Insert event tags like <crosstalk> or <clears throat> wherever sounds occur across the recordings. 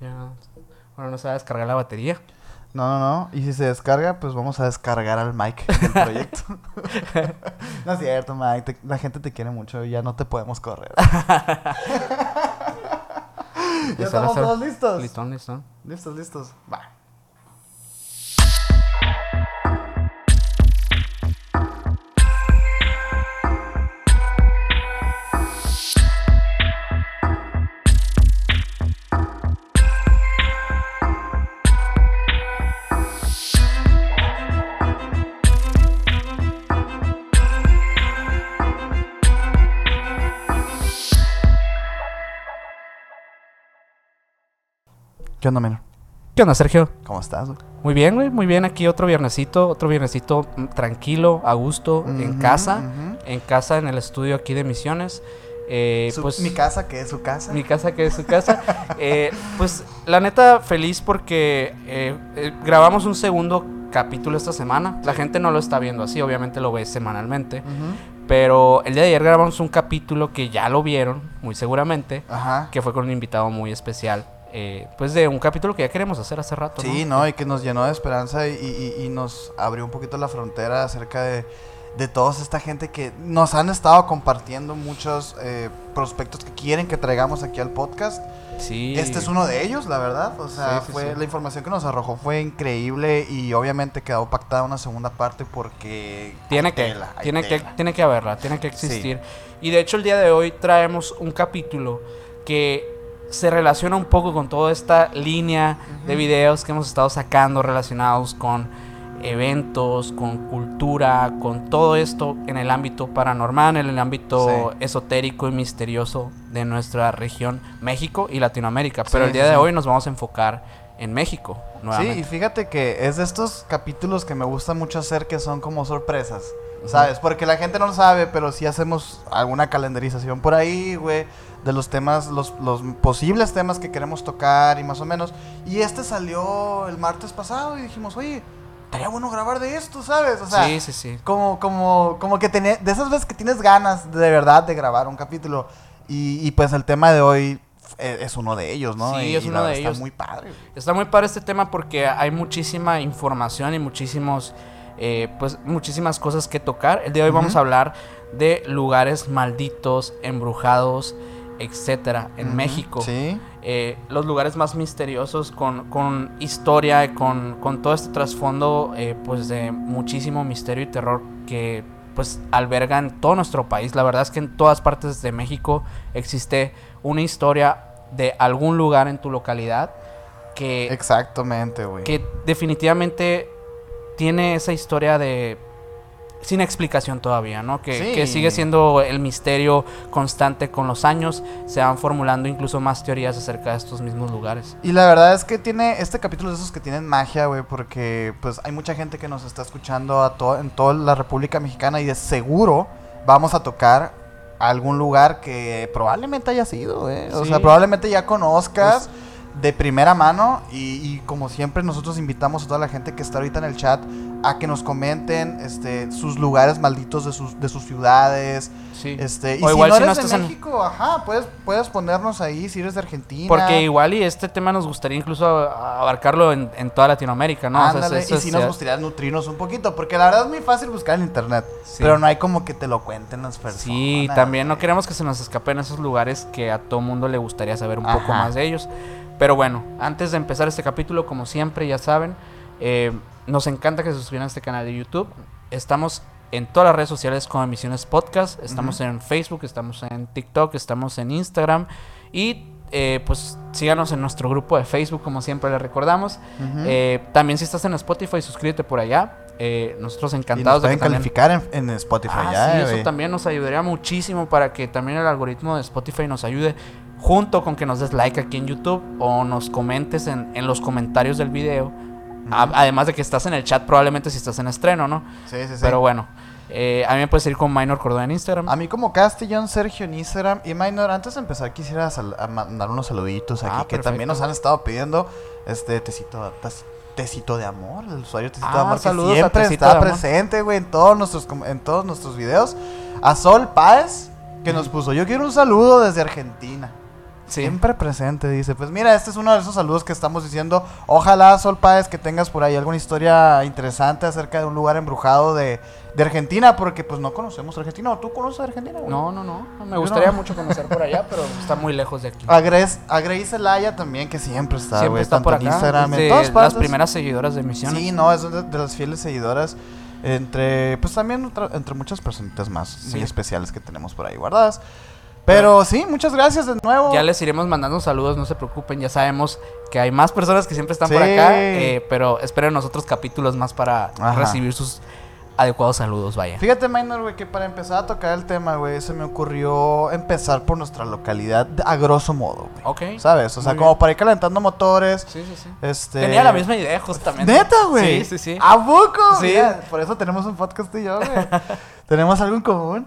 Ya. Ahora no se va a descargar la batería. No, no, no. Y si se descarga, pues vamos a descargar al Mike del proyecto. <laughs> no es cierto, Mike. te- la gente te quiere mucho y ya no te podemos correr. <laughs> ¿Ya estamos todos listos? Listón, listón. Listos, listos. Va. ¿Qué onda, menor? ¿Qué onda, Sergio? ¿Cómo estás, güey? Muy bien, güey. Muy bien. Aquí otro viernesito. Otro viernesito mm, tranquilo, a gusto, en casa. En casa, en el estudio aquí de Misiones. Eh, Su- pues, mi casa, que es su casa. Mi casa que es su casa. <laughs> Eh, pues la neta feliz porque eh, eh, grabamos un segundo capítulo esta semana. La gente no lo está viendo así, obviamente lo ve semanalmente. Pero el día de ayer grabamos un capítulo que ya lo vieron, muy seguramente, Ajá. que fue con un invitado muy especial. Eh, pues de un capítulo que ya queremos hacer hace rato. Sí, ¿no? Y que nos llenó de esperanza y, y- y nos abrió un poquito la frontera acerca de, de toda esta gente que nos han estado compartiendo muchos eh, prospectos que quieren que traigamos aquí al podcast. Sí. Este es uno de ellos, la verdad. O sea, Sí, sí, fue sí. la información que nos arrojó fue increíble y obviamente quedó pactada una segunda parte porque Tiene que, tela, tiene que, tiene que haberla, tiene que existir. Y de hecho el día de hoy traemos un capítulo que se relaciona un poco con toda esta línea de videos que hemos estado sacando relacionados con eventos, con cultura, con todo esto en el ámbito paranormal, en el ámbito Sí. esotérico y misterioso de nuestra región México y Latinoamérica. Pero Sí, el día sí, de hoy nos vamos a enfocar en México Sí, y fíjate que es de estos capítulos que me gusta mucho hacer que son como sorpresas, ¿sabes? Porque la gente no lo sabe, pero sí hacemos alguna calendarización por ahí, güey, de los temas, los, los posibles temas que queremos tocar y más o menos. Y este salió el martes pasado y dijimos, oye, estaría bueno grabar de esto, ¿sabes? O sea, sí, sí, sí. como, como, como que tené- de esas veces que tienes ganas de verdad de grabar un capítulo. Y, y pues el tema de hoy eh, es uno de ellos, ¿no? Sí, Y- es uno de está ellos. muy padre. Está muy padre este tema porque hay muchísima información y muchísimos, eh, pues, muchísimas cosas que tocar. El día de hoy vamos a hablar de lugares malditos, embrujados, etcétera, en México. Sí. Eh, los lugares más misteriosos con, con historia, con, con todo este trasfondo, eh, pues, de muchísimo misterio y terror que, pues, albergan todo nuestro país. La verdad es que en todas partes de México existe una historia de algún lugar en tu localidad que Exactamente, güey. que definitivamente tiene esa historia de sin explicación todavía, ¿no? Que, Sí. que sigue siendo el misterio constante con los años. Se van formulando incluso más teorías acerca de estos mismos lugares. Y la verdad es que tiene este capítulo de esos que tienen magia, güey, porque pues hay mucha gente que nos está escuchando a to- en toda la República Mexicana y de seguro vamos a tocar algún lugar que probablemente haya sido, güey. O sea, probablemente ya conozcas de primera mano y, y como siempre nosotros invitamos a toda la gente que está ahorita en el chat a que nos comenten este sus lugares malditos de sus de sus ciudades, Sí. este, y O si igual si no eres de en- México, ajá, puedes puedes ponernos ahí si eres de Argentina. Porque igual y este tema nos gustaría incluso abarcarlo en, en toda Latinoamérica, ¿no? O sea, Ándale, eso y si nos gustaría nutrirnos un poquito, porque la verdad es muy fácil buscar en internet, Sí. pero no hay como que te lo cuenten las personas. Sí, también no queremos que se nos escapen esos lugares que a todo mundo le gustaría saber un poco más de ellos. Pero bueno, antes de empezar este capítulo, como siempre, ya saben, eh, nos encanta que se suscriban a este canal de YouTube. Estamos en todas las redes sociales como Emisiones Podcast. Estamos en Facebook, estamos en TikTok, estamos en Instagram. Y eh, pues síganos en nuestro grupo de Facebook, como siempre les recordamos. Eh, también si estás en Spotify, suscríbete por allá. Eh, nosotros y nos encantados de pueden que también- calificar en, en Spotify Ah, ya, sí, eso también nos ayudaría muchísimo para que también el algoritmo de Spotify nos ayude. Junto con que nos des like aquí en YouTube o nos comentes en, en los comentarios del video. Además de que estás en el chat, probablemente si estás en estreno, ¿no? Sí, sí, sí. Pero bueno, eh, a mí me puedes ir con Minor Cordón en Instagram. A mí como Castellón, Sergio en Instagram y Minor, antes de empezar quisiera mandar unos saluditos aquí Ah, que también nos han estado pidiendo este tecito, tecito de amor, el usuario tecito de Ah, amor saludos siempre está presente, güey, en todos nuestros en todos nuestros videos. A Sol Páez que nos puso, "Yo quiero un saludo desde Argentina." Siempre presente, dice. Pues mira, este es uno de esos saludos que estamos diciendo. Ojalá, Sol Páez, que tengas por ahí alguna historia interesante acerca de un lugar embrujado de, de Argentina, porque pues no conocemos Argentina. ¿O tú conoces Argentina? güey? No, no, no. Me Yo gustaría no. mucho conocer por allá, pero está muy lejos de aquí. A Grace, a Grace Zelaya también, que siempre está, Siempre güey. está tanto por en acá. Instagram, en de todas las primeras seguidoras de Misiones. Sí, no, es de, de las fieles seguidoras. Entre, pues también otra- entre muchas personitas más muy Sí. especiales que tenemos por ahí guardadas. Pero sí, muchas gracias de nuevo. Ya les iremos mandando saludos, no se preocupen, ya sabemos que hay más personas que siempre están por acá, eh, pero esperen nosotros capítulos más para Ajá. recibir sus adecuados saludos, vaya. Fíjate, Minor, güey, que para empezar a tocar el tema, güey, se me ocurrió empezar por nuestra localidad a grosso modo, güey. Ok. ¿Sabes? O sea, Muy como bien. para ir calentando motores. Sí, sí, sí. Este... Tenía la misma idea, justamente. ¿Neta, güey? Sí, sí, sí. ¿A poco? Sí. Mira, por eso tenemos un podcast y yo, güey. <laughs> tenemos algo en común.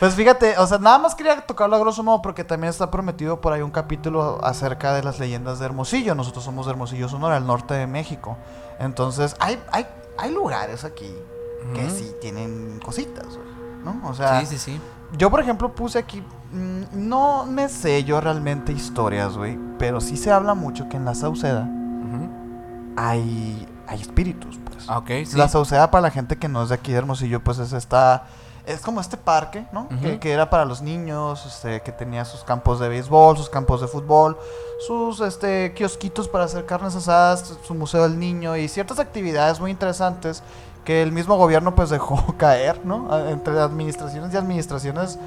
Pues fíjate, o sea, nada más quería tocarlo a grosso modo porque también está prometido por ahí un capítulo acerca de las leyendas de Hermosillo. Nosotros somos de Hermosillo, Sonora, al norte de México. Entonces, hay, hay, hay lugares aquí que sí tienen cositas, ¿no? O sea, Sí, sí, sí. yo, por ejemplo, puse aquí. mm, no me sé yo realmente historias, güey. Pero sí se habla mucho que en la Sauceda hay, hay espíritus, pues. Ah, Ok, sí. La Sauceda, para la gente que no es de aquí de Hermosillo, pues es esta. Es como este parque, ¿no? Que, que era para los niños, este, que tenía sus campos de béisbol, sus campos de fútbol, sus este, kiosquitos para hacer carnes asadas, su museo del niño y ciertas actividades muy interesantes que el mismo gobierno pues dejó <laughs> caer, ¿no? Entre administraciones y administraciones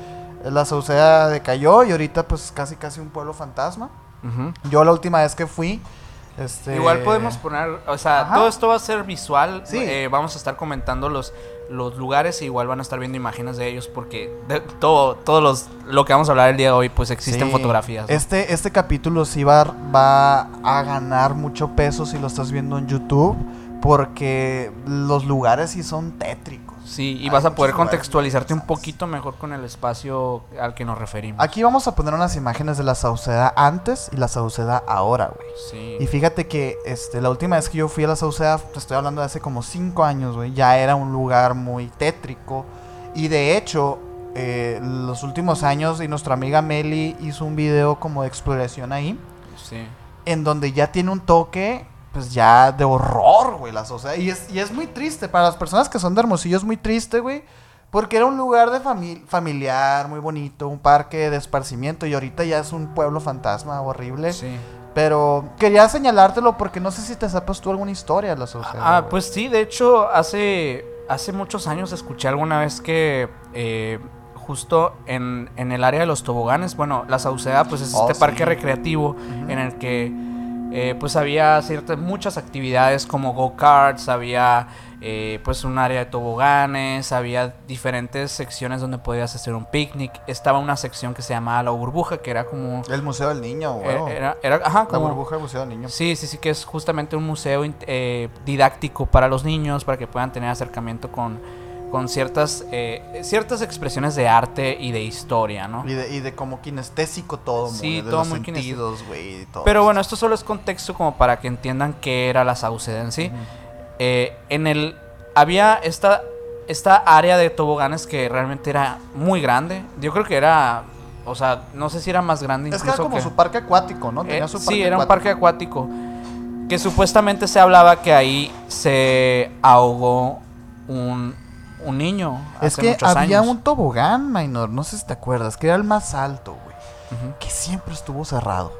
eh, la Sauceda decayó y ahorita pues casi casi un pueblo fantasma. Ujú. Yo la última vez que fui, este... Igual podemos poner, o sea, Ajá. todo esto va a ser visual. Sí. eh, vamos a estar comentando los, los lugares y igual van a estar viendo imágenes de ellos porque de- todo, todos los, lo que vamos a hablar el día de hoy, pues existen Sí. fotografías. ¿no? Este, este capítulo sí va, va a ganar mucho peso si lo estás viendo en YouTube, porque los lugares sí son tétricos. Sí, y Hay vas a poder contextualizarte un poquito mejor con el espacio al que nos referimos. Aquí vamos a poner unas imágenes de la Sauceda antes y la Sauceda ahora, güey. Sí. Y fíjate que este, la última vez que yo fui a la Sauceda, te estoy hablando de hace como 5 años, güey, ya era un lugar muy tétrico. Y de hecho, eh, los últimos años, y nuestra amiga Meli hizo un video como de exploración ahí. sí. en donde ya tiene un toque, pues ya de horror, güey, la sociedad. Y es, y es muy triste, para las personas que son de Hermosillo es muy triste, güey, porque era un lugar de fami- familiar, muy bonito, un parque de esparcimiento, y ahorita ya es un pueblo fantasma horrible. Sí. Pero quería señalártelo porque no sé si te sepas tú alguna historia de la sociedad. Ah, pues sí, de hecho, hace, hace muchos años escuché alguna vez que eh, justo en, en el área de los toboganes, bueno, la Sauceda pues es Oh, este sí. parque recreativo en el que eh, pues había ciertas, muchas actividades como go-karts, había eh, pues un área de toboganes, había diferentes secciones donde podías hacer un picnic, estaba una sección que se llamaba La Burbuja, que era como... El Museo del Niño, eh, era, era- ajá, la como- burbuja del Museo del Niño. Sí, sí, sí, que es justamente un museo eh, didáctico para los niños, para que puedan tener acercamiento con, con ciertas, eh, ciertas expresiones de arte y de historia, ¿no? Y de, y de como kinestésico todo, Sí, muy, de todo los muy sentidos, güey. Pero bueno, esto solo es contexto como para que entiendan qué era la Sauceda en sí. Ujú. Eh, en el había esta esta área de toboganes que realmente era muy grande. Yo creo que era, o sea, no sé si era más grande Es incluso que era como que- su parque acuático, ¿no? Eh, Tenía su sí, era un parque acuático. Que supuestamente se hablaba que ahí se ahogó un, un niño. Es hace que muchos había años. un tobogán, minor, no sé si te acuerdas, que era el más alto, güey. Que siempre estuvo cerrado.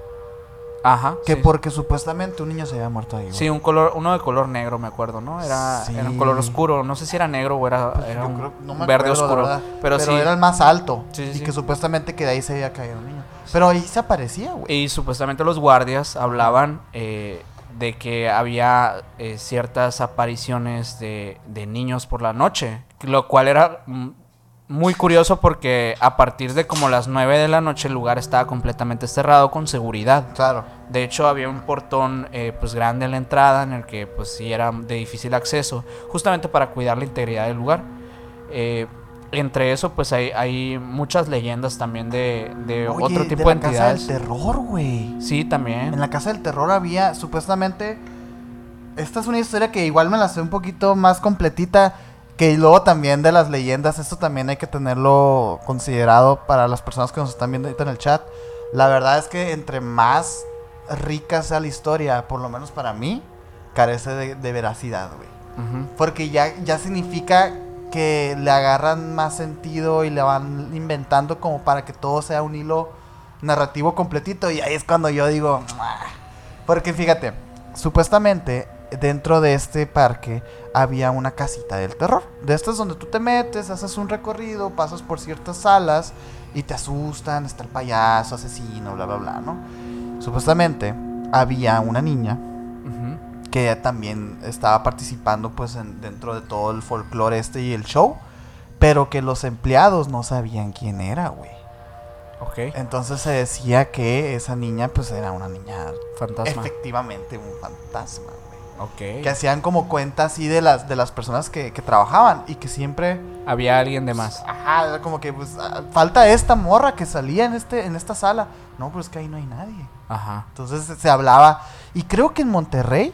Ajá. Que sí. porque supuestamente un niño se había muerto ahí, güey. Sí, un color, uno de color negro, me acuerdo, ¿no? Era, Sí. era un color oscuro. No sé si era negro o era, Pues era yo un creo- no me verde acuerdo, oscuro. Pero, sí. era el más alto. Y que supuestamente que de ahí se había caído un niño. Pero ahí se aparecía, güey. Y supuestamente los guardias hablaban eh, de que había eh, ciertas apariciones de, de niños por la noche, lo cual era muy curioso porque a partir de como las 9 de la noche el lugar estaba completamente cerrado con seguridad. Claro. De hecho había un portón eh, pues grande en la entrada en el que pues sí era de difícil acceso, justamente para cuidar la integridad del lugar. Eh, entre eso pues hay, hay muchas leyendas también de, de Oye, otro tipo de, la Casa del entidades. terror, güey. Sí, también. En la casa del terror había supuestamente. Esta es una historia que igual me la sé un poquito más completita. Que luego también de las leyendas. Esto también hay que tenerlo considerado para las personas que nos están viendo ahorita en el chat. La verdad es que entre más rica sea la historia, por lo menos para mí, carece de, de veracidad, güey. Porque ya, ya significa que le agarran más sentido y le van inventando como para que todo sea un hilo narrativo completito. Y ahí es cuando yo digo, porque fíjate, supuestamente dentro de este parque había una casita del terror. De estas donde tú te metes, haces un recorrido, pasas por ciertas salas y te asustan, está el payaso, asesino, bla, bla, bla, ¿no? Supuestamente había una niña que también estaba participando pues en- dentro de todo el folclore este y el show, pero que los empleados no sabían quién era, güey. Ok. Entonces se decía que esa niña pues era una niña Fantasma. efectivamente un fantasma, Que hacían como cuenta así de las de las personas que, que trabajaban y que siempre Había alguien de más. ajá, era como que pues ah, falta esta morra que salía en este en esta sala. No, pues es que ahí no hay nadie. Ajá. Entonces se hablaba. Y creo que en Monterrey,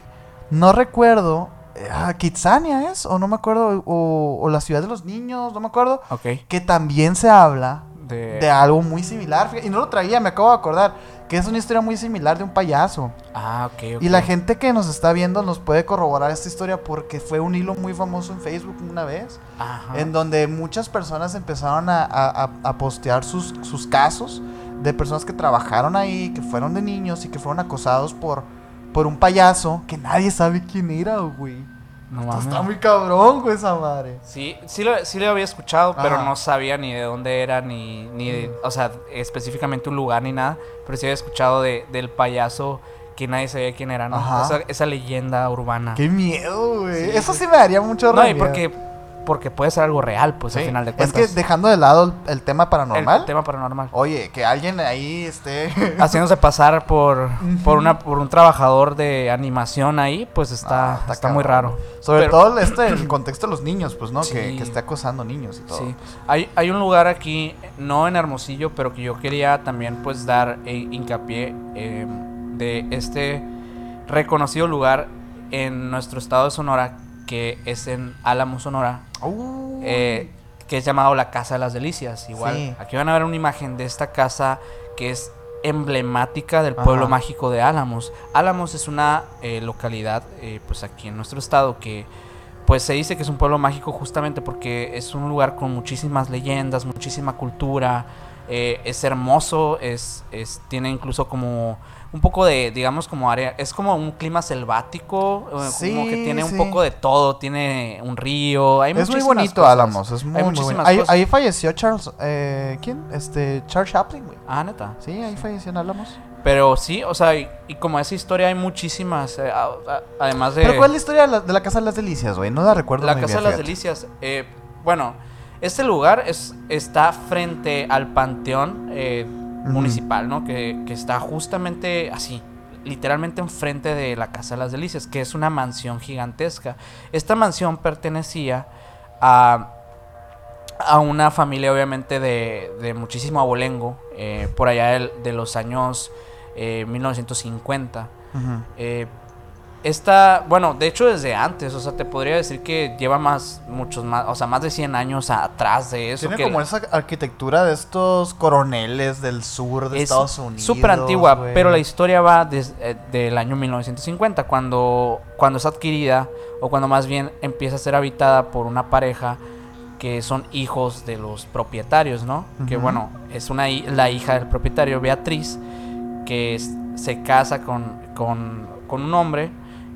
no recuerdo. eh, ah, Kitsania es, o no me acuerdo. O, o la ciudad de los niños, no me acuerdo. Ok. Que también se habla De... de algo muy similar. Y no lo traía, me acabo de acordar. Que es una historia muy similar de un payaso. Ah, ok. Y la gente que nos está viendo nos puede corroborar esta historia porque fue un hilo muy famoso en Facebook una vez. Ajá. En donde muchas personas empezaron a, a- a- a postear sus, sus casos de personas que trabajaron ahí, que fueron de niños y que fueron acosados por, por un payaso que nadie sabe quién era, güey. No Esto mames. Está muy cabrón, güey, esa madre. Sí, sí lo, sí lo había escuchado, pero no sabía ni de dónde era, ni, ni de- o sea, específicamente un lugar ni nada. Pero sí había escuchado de, del payaso que nadie sabía quién era, ¿no? Ajá. Esa, esa leyenda urbana. Qué miedo, güey. Sí, Eso sí. me daría mucho No, y miedo. porque, porque puede ser algo real, pues al final de Es cuentas. que dejando de lado el, el tema paranormal. el tema paranormal. Oye, que alguien ahí esté. <laughs> Haciéndose pasar por, por, una, por un trabajador de animación ahí, pues está, Ah, está está, muy raro. Sobre Pero- todo este, <clears throat> el contexto de los niños, pues, ¿no? Que, Sí. que esté acosando niños y todo. Sí. Hay, hay un lugar aquí, no en Hermosillo, pero que yo quería también pues dar eh, hincapié eh, de este reconocido lugar en nuestro estado de Sonora, que es en Álamo, Sonora, Uh, eh, que es llamado la Casa de las Delicias. Igual, Sí. aquí van a ver una imagen de esta casa que es emblemática del pueblo Ajá. mágico de Álamos. Álamos es una eh, localidad, eh, pues aquí en nuestro estado, que pues se dice que es un pueblo mágico justamente porque es un lugar con muchísimas leyendas, muchísima cultura, eh, es hermoso, es, es, tiene incluso como un poco de, digamos, como área, es como un clima selvático, eh, como Sí, que tiene un poco de todo, tiene un río, hay es muy bonito cosas. Álamos, es muy, Hay muy bonito. Ahí, falleció Charles, eh, ¿quién? Este, Charles Chaplin, güey. Ah, neta. Sí, ahí falleció en Álamos. Pero sí, o sea, y, y como esa historia hay muchísimas, eh, a- a- además de... Pero ¿cuál es la historia de la, de la Casa de las Delicias, güey? No la recuerdo La muy Casa bien, de las fíjate. Delicias. eh, bueno, este lugar es, está frente al panteón eh, Municipal, ¿no? Que, que está justamente así, literalmente enfrente de la Casa de las Delicias, que es una mansión gigantesca. Esta mansión pertenecía a, a una familia, obviamente, de, de muchísimo abolengo, eh, por allá de, los años eh, 1950. Ujú. Eh, esta, bueno, de hecho desde antes, o sea, te podría decir que lleva más, muchos más, o sea, más de 100 años atrás de eso. Tiene que como esa arquitectura de estos coroneles del sur de es Estados Unidos. súper antigua, pero la historia va des- eh, del año 1950, cuando, cuando es adquirida, o cuando más bien empieza a ser habitada por una pareja que son hijos de los propietarios, ¿no? Que bueno, es una, la hija del propietario, Beatriz, que es- se casa con, con, con un hombre,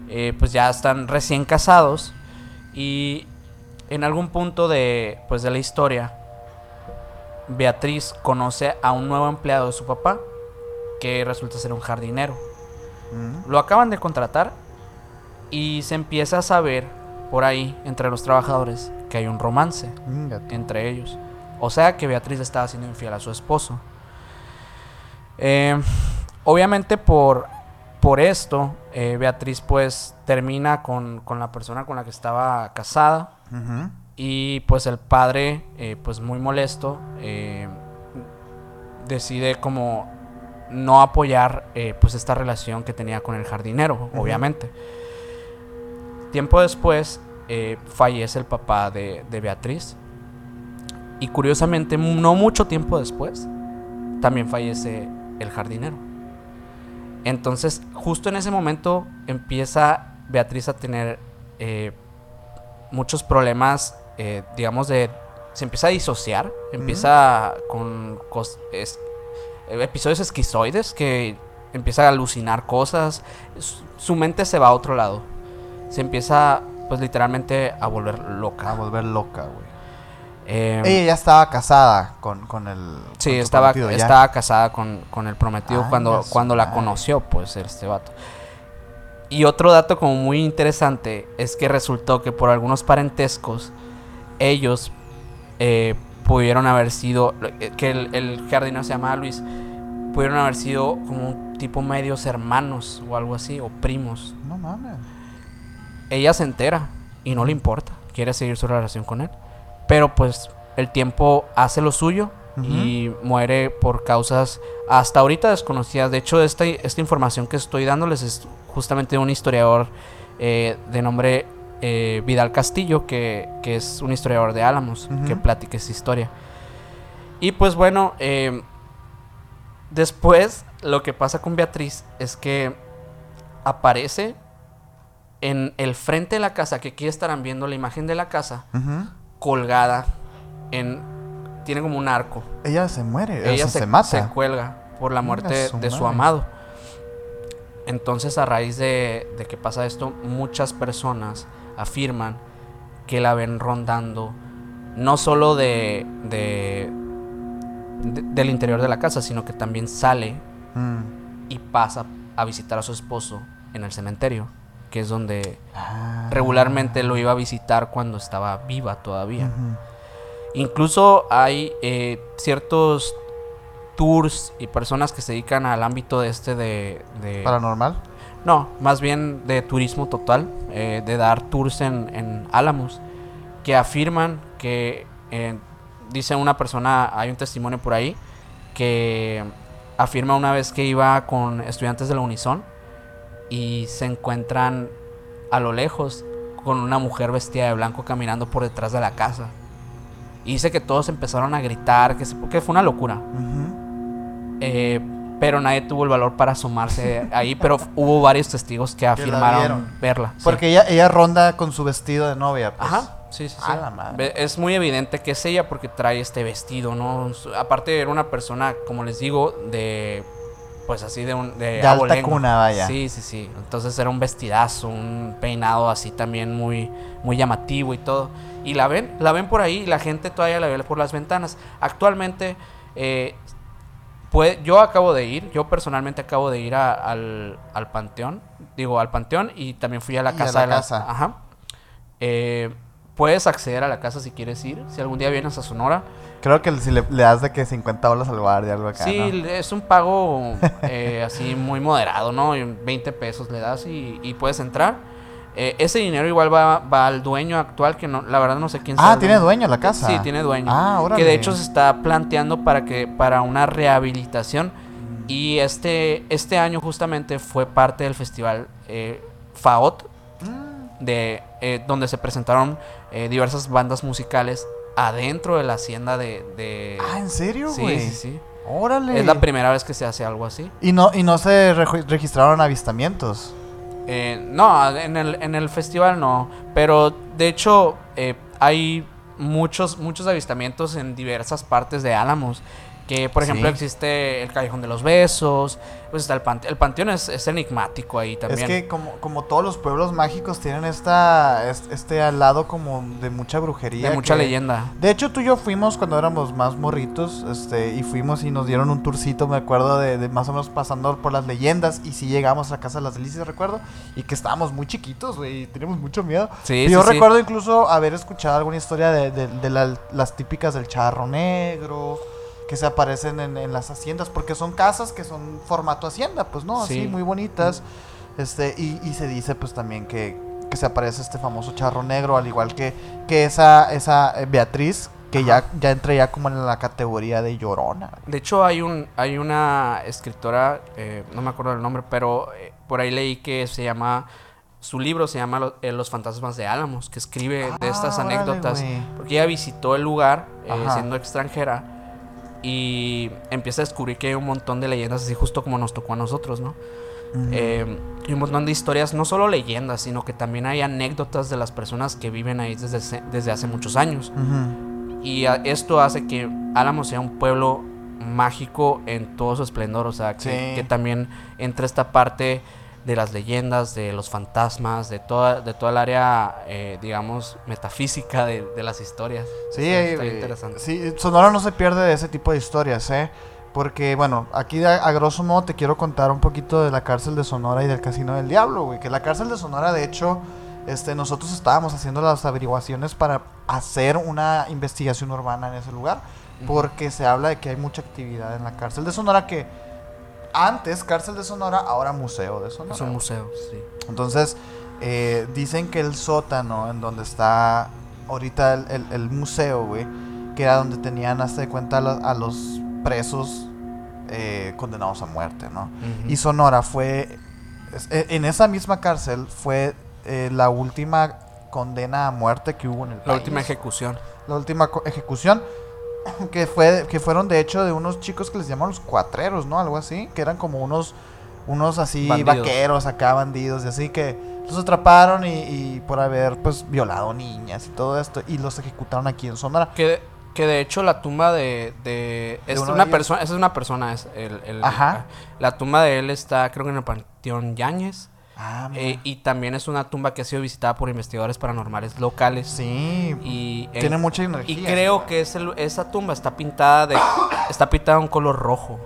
eh, pues ya están recién casados y en algún punto de, pues de la historia, Beatriz conoce a un nuevo empleado de su papá que resulta ser un jardinero. Ujú. Lo acaban de contratar y se empieza a saber por ahí entre los trabajadores que hay un romance entre ellos. O sea que Beatriz estaba siendo infiel a su esposo. Eh, obviamente por, por esto, eh, Beatriz pues termina con, con la persona con la que estaba casada. Y pues el padre, eh, pues muy molesto, eh, decide como no apoyar pues esta relación que tenía con el jardinero, obviamente. Tiempo después fallece el papá de, de Beatriz. Y curiosamente, no mucho tiempo después, también fallece el jardinero. Entonces, justo en ese momento empieza Beatriz a tener eh, muchos problemas, eh, digamos, de... Se empieza a disociar, empieza con cos- es- episodios esquizoides que empieza a alucinar cosas, su, su mente se va a otro lado, se empieza pues literalmente a volver loca. A volver loca, güey. Eh, Ella ya estaba casada con, con el. Sí, con estaba, estaba casada con, con el prometido Ay, cuando, cuando la conoció, pues, este vato. Y otro dato como muy interesante es que resultó que por algunos parentescos, ellos eh, pudieron haber sido, eh, que el, el jardinero se llamaba Luis, pudieron haber sido como un tipo medios hermanos o algo así, o primos. No mames. Ella se entera y no le importa, quiere seguir su relación con él. Pero pues el tiempo hace lo suyo y muere por causas hasta ahorita desconocidas. De hecho, esta, esta información que estoy dándoles es justamente de un historiador eh, de nombre eh, Vidal Castillo, que, que es un historiador de Álamos, que platica esta historia. Y pues bueno, eh, después lo que pasa con Beatriz es que aparece en el frente de la casa, que aquí estarán viendo la imagen de la casa, Ujú. Colgada en... Tiene como un arco. Ella se muere. o Ella sea, se, se, mata. se cuelga por la muerte su de su amado. Entonces, a raíz de, de que pasa esto, muchas personas afirman que la ven rondando no solo de, de- de- del interior de la casa, sino que también sale Mm. y pasa a visitar a su esposo en el cementerio, que es donde Ah. regularmente lo iba a visitar cuando estaba viva todavía. Incluso hay eh, ciertos tours y personas que se dedican al ámbito de este de... de- Paranormal. no, más bien de turismo total, eh, de dar tours en, en Álamos, que afirman que, eh, dice una persona, hay un testimonio por ahí, que afirma una vez que iba con estudiantes de la Unison y se encuentran a lo lejos con una mujer vestida de blanco caminando por detrás de la casa. Y dice que todos empezaron a gritar, que, se- que fue una locura. Eh, pero nadie tuvo el valor para asomarse ahí, pero hubo varios testigos que afirmaron verla. sí. Porque ella, ella ronda con su vestido de novia. Pues. Ajá, sí, sí, sí. A la madre. Ve- Es muy evidente que es ella porque trae este vestido, ¿no? Aparte era una persona, como les digo, de... Pues así de un... De, De alta cuna, vaya. Sí, sí, sí. Entonces era un vestidazo, un peinado así también muy, muy llamativo y todo. Y la ven, la ven por ahí y la gente todavía la ve por las ventanas. Actualmente, eh, puede- yo acabo de ir, yo personalmente acabo de ir a- al, al panteón, digo, al panteón y también fui a la Y a casa la de la casa. Ajá. Eh, puedes acceder a la casa si quieres ir, si algún día vienes a Sonora. Creo que si le, le das de que 50 dólares al guardia, algo acá. Sí, ¿no? es un pago eh, así muy moderado, ¿no? Y 20 pesos le das y, y puedes entrar. Eh, ese dinero igual va, va al dueño actual, que no, la verdad no sé quién sea Ah, ¿tiene dueño la casa? Sí, tiene dueño. Ah, órale. Que de hecho se está planteando para que para una rehabilitación. Y este, este año justamente fue parte del festival eh, FAOT, Mm. de, eh, donde se presentaron eh, diversas bandas musicales adentro de la hacienda de... de- Ah, ¿en serio, sí, güey? sí, sí. Órale. Es la primera vez que se hace algo así. Y no, y no se registraron avistamientos. Eh, no, en el, en el festival no. Pero de hecho eh, hay muchos, muchos avistamientos en diversas partes de Álamos. Que por ejemplo Sí. existe el Callejón de los Besos. Pues está el panteón. El panteón es, es enigmático ahí también. Es que como, como todos los pueblos mágicos tienen esta, es- este al lado como de mucha brujería. de mucha que- leyenda. De hecho, tú y yo fuimos cuando éramos más morritos, este, y fuimos y nos dieron un tourcito, me acuerdo, de, de más o menos pasando por las leyendas, y sí llegamos a Casa de las Delicias, recuerdo, y que estábamos muy chiquitos, güey, y teníamos mucho miedo. Sí, Y yo sí, sí. recuerdo incluso haber escuchado alguna historia de, de- de la- las típicas del charro negro, que se aparecen en, en las haciendas, porque son casas que son formato hacienda, pues, ¿no? Así, Sí. muy bonitas. Este, y, y se dice, pues, también que, que se aparece este famoso charro negro, al igual que, que esa, esa eh, Beatriz, que ya, ya entra ya como en la categoría de llorona. De hecho, hay un hay una escritora, eh, no me acuerdo del nombre, pero eh, por ahí leí que se llama. Su libro se llama Lo- Los fantasmas de Álamos, que escribe de estas Ah, anécdotas. Porque ella visitó el lugar eh, siendo extranjera y empieza a descubrir que hay un montón de leyendas, así justo como nos tocó a nosotros, ¿no? Eh, y un montón de historias, no solo leyendas, sino que también hay anécdotas de las personas que viven ahí desde, hace- desde hace muchos años. Y a- esto hace que Álamo sea un pueblo mágico en todo su esplendor. O sea, que, Sí. que también entre esta parte de las leyendas, de los fantasmas, de toda, de toda el área, eh, digamos, metafísica de, de las historias. Sí, está eh, interesante. sí, Sonora no se pierde de ese tipo de historias, ¿eh? Porque, bueno, aquí a, a grosso modo te quiero contar un poquito de la cárcel de Sonora y del Casino del Diablo, güey. Que la cárcel de Sonora, de hecho, este, nosotros estábamos haciendo las averiguaciones para hacer una investigación urbana en ese lugar. Porque se habla de que hay mucha actividad en la cárcel de Sonora que antes cárcel de Sonora, ahora museo de Sonora. Es un museo, sí. Entonces, eh, dicen que el sótano en donde está ahorita el, el- el museo, güey, que era donde tenían, hasta de cuenta, a, lo- a los presos eh, condenados a muerte, ¿no? Y Sonora fue, e- en esa misma cárcel fue eh, la última condena a muerte que hubo en el La país. última ejecución. La última ejecución. Que, fue, que fueron de hecho de unos chicos que les llaman los cuatreros, ¿no? Algo así. Que eran como unos, unos así Bandidos. vaqueros acá, bandidos y así que los atraparon y, y por haber pues violado niñas y todo esto. Y los ejecutaron aquí en Sonora. Que de, que de hecho la tumba de... de es una persona, esa es una persona, es el, el- Ajá. La tumba de él está creo que en el Panteón Yáñez. Ah. Eh, y también es una tumba que ha sido visitada por investigadores paranormales locales. sí. Y, en- tiene mucha energía. y creo sí. que es el- esa tumba está pintada de <coughs> está pintada un color rojo.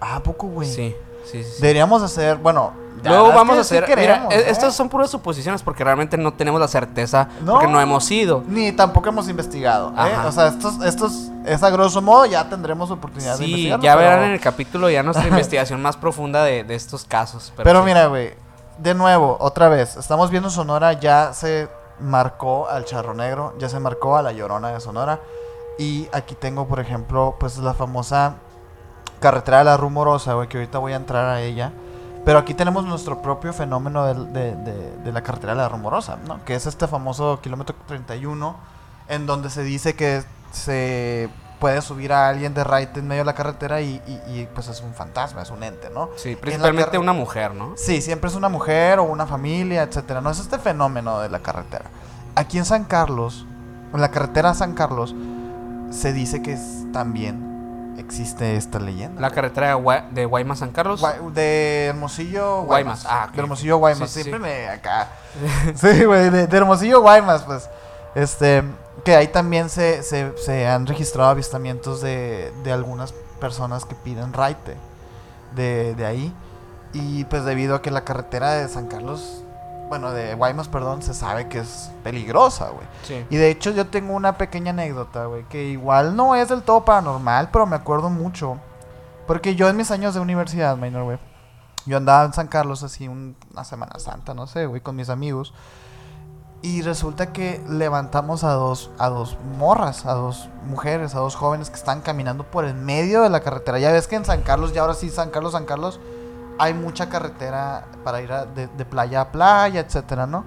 Ah, ¿a poco, güey. Sí, sí, sí. sí. Deberíamos hacer, bueno. Luego vamos a sí hacer. queremos, mira, e- ¿eh? estas son puras suposiciones porque realmente no tenemos la certeza No. porque no hemos ido. Ni tampoco hemos investigado, ¿eh? O sea, estos, estos, es a grosso modo, ya tendremos oportunidad de Sí, investigarlo. ya pero- verán en el capítulo ya nuestra <laughs> investigación más profunda de, de estos casos. Pero, sí. mira, güey, de nuevo, otra vez, estamos viendo Sonora, ya se marcó al Charro Negro, ya se marcó a la Llorona de Sonora. Y aquí tengo, por ejemplo, pues la famosa carretera de la Rumorosa, güey, que ahorita voy a entrar a ella. Pero aquí tenemos nuestro propio fenómeno de la carretera de la Rumorosa, ¿no? Que es este famoso kilómetro 31, en donde se dice que se puede subir a alguien de raite en medio de la carretera y, y- y, pues es un fantasma, es un ente, ¿no? Sí, principalmente una mujer, ¿no? Sí, siempre es una mujer o una familia, etcétera. No es este fenómeno de la carretera. Aquí en San Carlos, en la carretera San Carlos, se dice que es- también existe esta leyenda. La carretera de, Gua- de Guaymas San Carlos. Gua- de Hermosillo Guaymas. Guaymas, ah, ok. De Hermosillo Guaymas. Sí, sí, Siempre me acá. <laughs> sí, güey, de, de Hermosillo Guaymas, pues. Este, que ahí también se, se, se han registrado avistamientos de, de algunas personas que piden raite de, de ahí. Y pues debido a que la carretera de San Carlos, bueno, de Guaymas, perdón, se sabe que es peligrosa, güey. Sí. Y de hecho yo tengo una pequeña anécdota, güey, que igual no es del todo paranormal, pero me acuerdo mucho. Porque yo en mis años de universidad, minor, güey, yo andaba en San Carlos así un- una Semana Santa, no sé, güey, con mis amigos. Y resulta que levantamos a dos, a dos morras, a dos mujeres, a dos jóvenes que están caminando por el medio de la carretera. Ya ves que en San Carlos, ya ahora sí, San Carlos, San Carlos, hay mucha carretera para ir a- de, de playa a playa, etcétera, ¿no?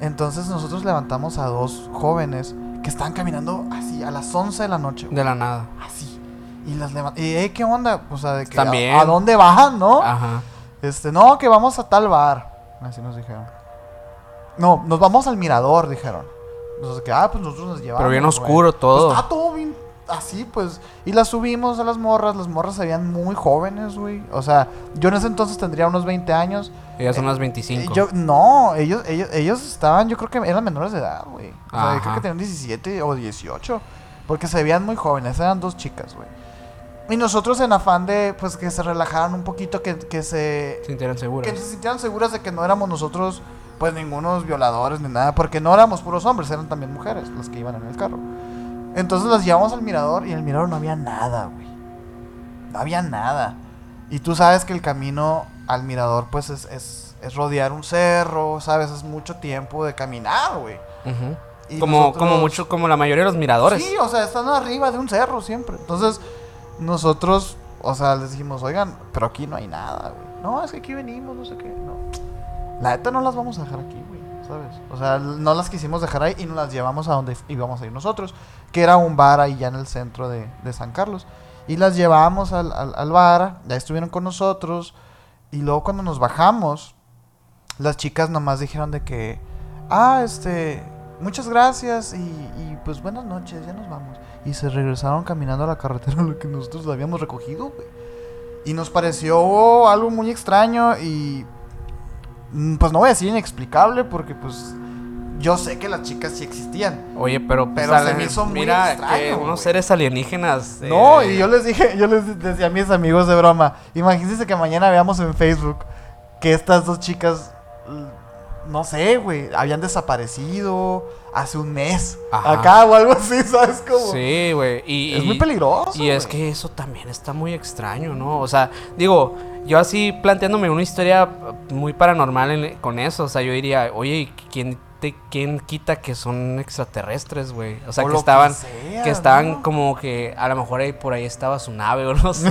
Entonces nosotros levantamos a dos jóvenes que estaban caminando así a las 11 de la noche. güey, De la nada. Así. Y las levantamos. Y, "Ey, ¿qué onda? O sea, de que, Están ¿a-. ¿a, dónde bajan, no? Ajá. Este, no, que vamos a tal bar. Así nos dijeron. No, nos vamos al mirador, dijeron. Entonces, que, ah, pues nosotros nos llevamos. Pero bien güey. oscuro todo. Pues, está todo bien así, pues. Y las subimos a las morras. Las morras se veían muy jóvenes, güey. O sea, yo en ese entonces tendría unos 20 años. Ellas son Eh, las 25. Eh, Yo, no, ellos, ellos, ellos estaban, yo creo que eran menores de edad, güey. O sea, yo creo que tenían 17 o 18. Porque se veían muy jóvenes, eran dos chicas, güey. Y nosotros en afán de, pues, que se relajaran un poquito, que, que se... Sintieron seguras. Que se sintieran seguras de que no éramos nosotros, pues, ningunos violadores ni nada. Porque no éramos puros hombres, eran también mujeres las que iban en el carro. Entonces las llevamos al mirador y en el mirador no había nada, güey. No había nada. Y tú sabes que el camino al mirador, pues, es, es, es rodear un cerro, ¿sabes? Es mucho tiempo de caminar, güey. Y Como, nosotros- como mucho, como la mayoría de los miradores. Sí, o sea, están arriba de un cerro siempre. Entonces, nosotros, o sea, les dijimos, oigan, pero aquí no hay nada, güey. No, es que aquí venimos, no sé qué. No. La neta no las vamos a dejar aquí, güey, ¿sabes? O sea, no las quisimos dejar ahí y nos las llevamos a donde íbamos a ir nosotros, que era un bar ahí ya en el centro de, San Carlos. Y las llevamos al, al, bar, ya estuvieron con nosotros. Y luego cuando nos bajamos, las chicas nomás dijeron de que, ah, este, muchas gracias y, y, pues buenas noches, ya nos vamos. Y se regresaron caminando a la carretera en la que nosotros la habíamos recogido, güey. Y nos pareció algo muy extraño y pues no voy a decir inexplicable porque pues yo sé que las chicas sí existían. Oye, pero, pues, Pero se me hizo muy mira extraño, que unos seres alienígenas. eh, No, y yo les dije, yo les decía a mis amigos de broma, imagínense que mañana veamos en Facebook que estas dos chicas, l- no sé, güey, habían desaparecido hace un mes, Ajá. acá o algo así, <laughs> ¿sabes cómo? Sí, güey. Y, Es y- muy peligroso. Y es que eso también está muy extraño, ¿no? O sea, digo, yo así planteándome una historia muy paranormal en- con eso. O sea, yo diría, oye, ¿y ¿quién, te, quién quita que son extraterrestres, güey? O sea, O que estaban, sea, que estaban ¿no? como que a lo mejor ahí por ahí estaba su nave <laughs> o no sé,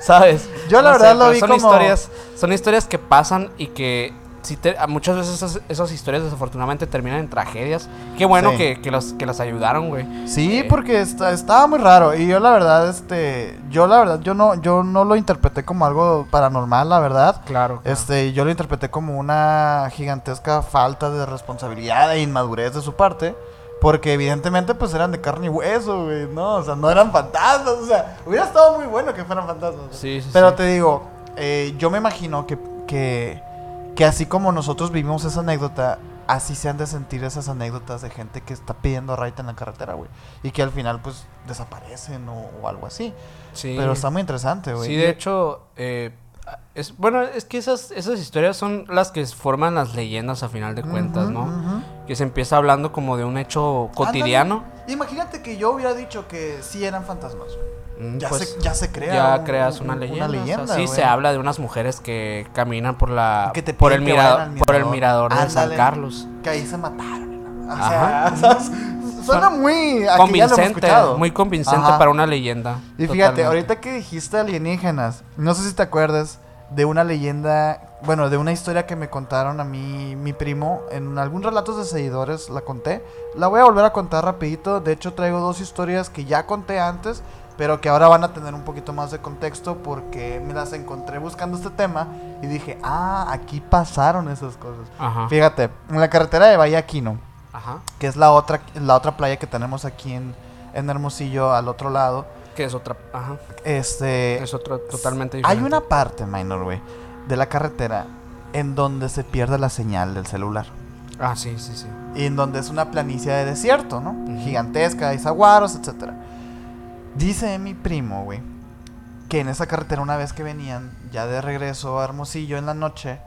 ¿sabes? Yo la No sé, verdad lo vi son como- historias, son historias que pasan y que sí te- a muchas veces esas, esas historias desafortunadamente terminan en tragedias. Qué bueno Sí. que, que, los, que las ayudaron, güey. Sí, Eh, porque está- estaba muy raro y yo la verdad, este, yo la verdad, yo no, yo no lo interpreté como algo paranormal, la verdad. Claro. claro. Este, yo lo interpreté como una gigantesca falta de responsabilidad e inmadurez de su parte. Porque evidentemente pues eran de carne y hueso, güey, ¿no? O sea, no eran fantasmas, o sea, hubiera estado muy bueno que fueran fantasmas. Sí, sí, Pero sí. te digo, eh, yo me imagino que, que, que así como nosotros vivimos esa anécdota, así se han de sentir esas anécdotas de gente que está pidiendo raite en la carretera, güey. Y que al final pues desaparecen o, o algo así. Sí. Pero está muy interesante, güey. Sí, de hecho, eh, es, bueno, es que esas, esas historias son las que forman las leyendas a final de cuentas, ¿no? Que se empieza hablando como de un hecho cotidiano. Ándale. Imagínate que yo hubiera dicho que sí eran fantasmas. Mm, Ya, pues, se, ya se crea. ya un- creas un- una un- leyenda. o sea, leyenda, sí, se habla de unas mujeres que caminan por la Que te por el mirador, por el mirador. de San. Carlos. Que ahí se mataron. O Ajá. sea, <laughs> ¿sabes? suena muy. ya lo Convincente, muy convincente Ajá. para una leyenda. Y fíjate, totalmente. ahorita que dijiste alienígenas, no sé si te acuerdas de una leyenda, bueno, de una historia que me contaron a mí, mi primo, en algún relatos de seguidores la conté. La voy a volver a contar rapidito, de hecho traigo dos historias que ya conté antes, pero que ahora van a tener un poquito más de contexto porque me las encontré buscando este tema y dije, ah, aquí pasaron esas cosas. Ajá. Fíjate, en la carretera de Valle Aquino, Ajá. que es la otra, la otra playa que tenemos aquí en, en Hermosillo, al otro lado, Que es otra. Ajá. este... Es otro totalmente Hay diferente. una parte, minor, güey, de la carretera en donde se pierde la señal del celular. Ah, sí, sí, sí. Y en donde es una planicie de desierto, ¿no? Ujú. Gigantesca, hay saguaros, etc. Dice mi primo, güey, que en esa carretera una vez que venían ya de regreso a Hermosillo en la noche,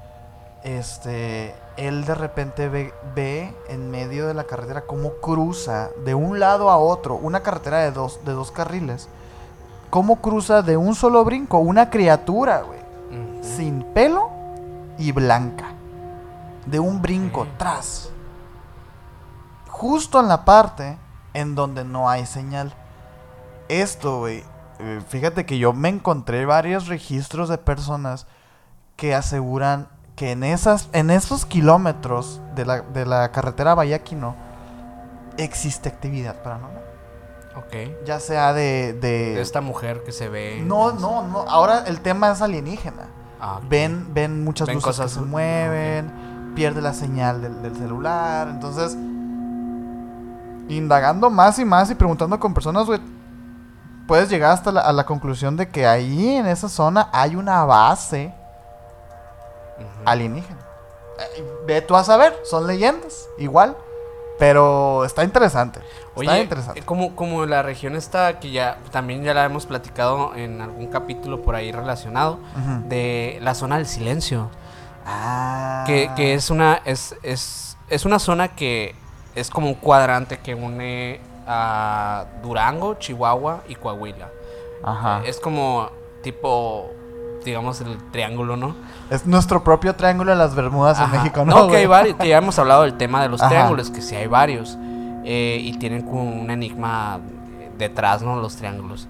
este, él de repente ve, ve en medio de la carretera cómo cruza de un lado a otro, una carretera de dos, de dos carriles, cómo cruza de un solo brinco una criatura, güey sin pelo y blanca. De un brinco Ok. tras. Justo en la parte en donde no hay señal. Esto, güey. eh, Fíjate que yo me encontré varios registros de personas que aseguran que en esas en esos kilómetros de la, de la carretera Vallaquino existe actividad paranormal. Ok. Ya sea de, de- De esta mujer que se ve. no, no, no. Ahora el tema es alienígena. Ah. Ven, ven muchas Ven luces cosas- que se mueven, pierde la señal del, del celular. Entonces, indagando más y más y preguntando con personas, güey, puedes llegar hasta la, a la conclusión de que ahí en esa zona hay una base alienígena. Eh, Ve tú a saber, son leyendas, igual. Pero está interesante. está interesante. eh, como, como la región está, que ya también ya la hemos platicado en algún capítulo por ahí relacionado, de la zona del silencio. Ah. Que, que es una es, es, es una zona que es como un cuadrante que une a Durango, Chihuahua y Coahuila. Ajá. Es como tipo, digamos, el triángulo, ¿no? Es nuestro propio triángulo de las Bermudas en. México, No, ¿no? que hay varios, que ya hemos hablado del tema de los Ajá. triángulos, que sí hay varios. eh, y tienen como un enigma detrás, ¿no? Los triángulos.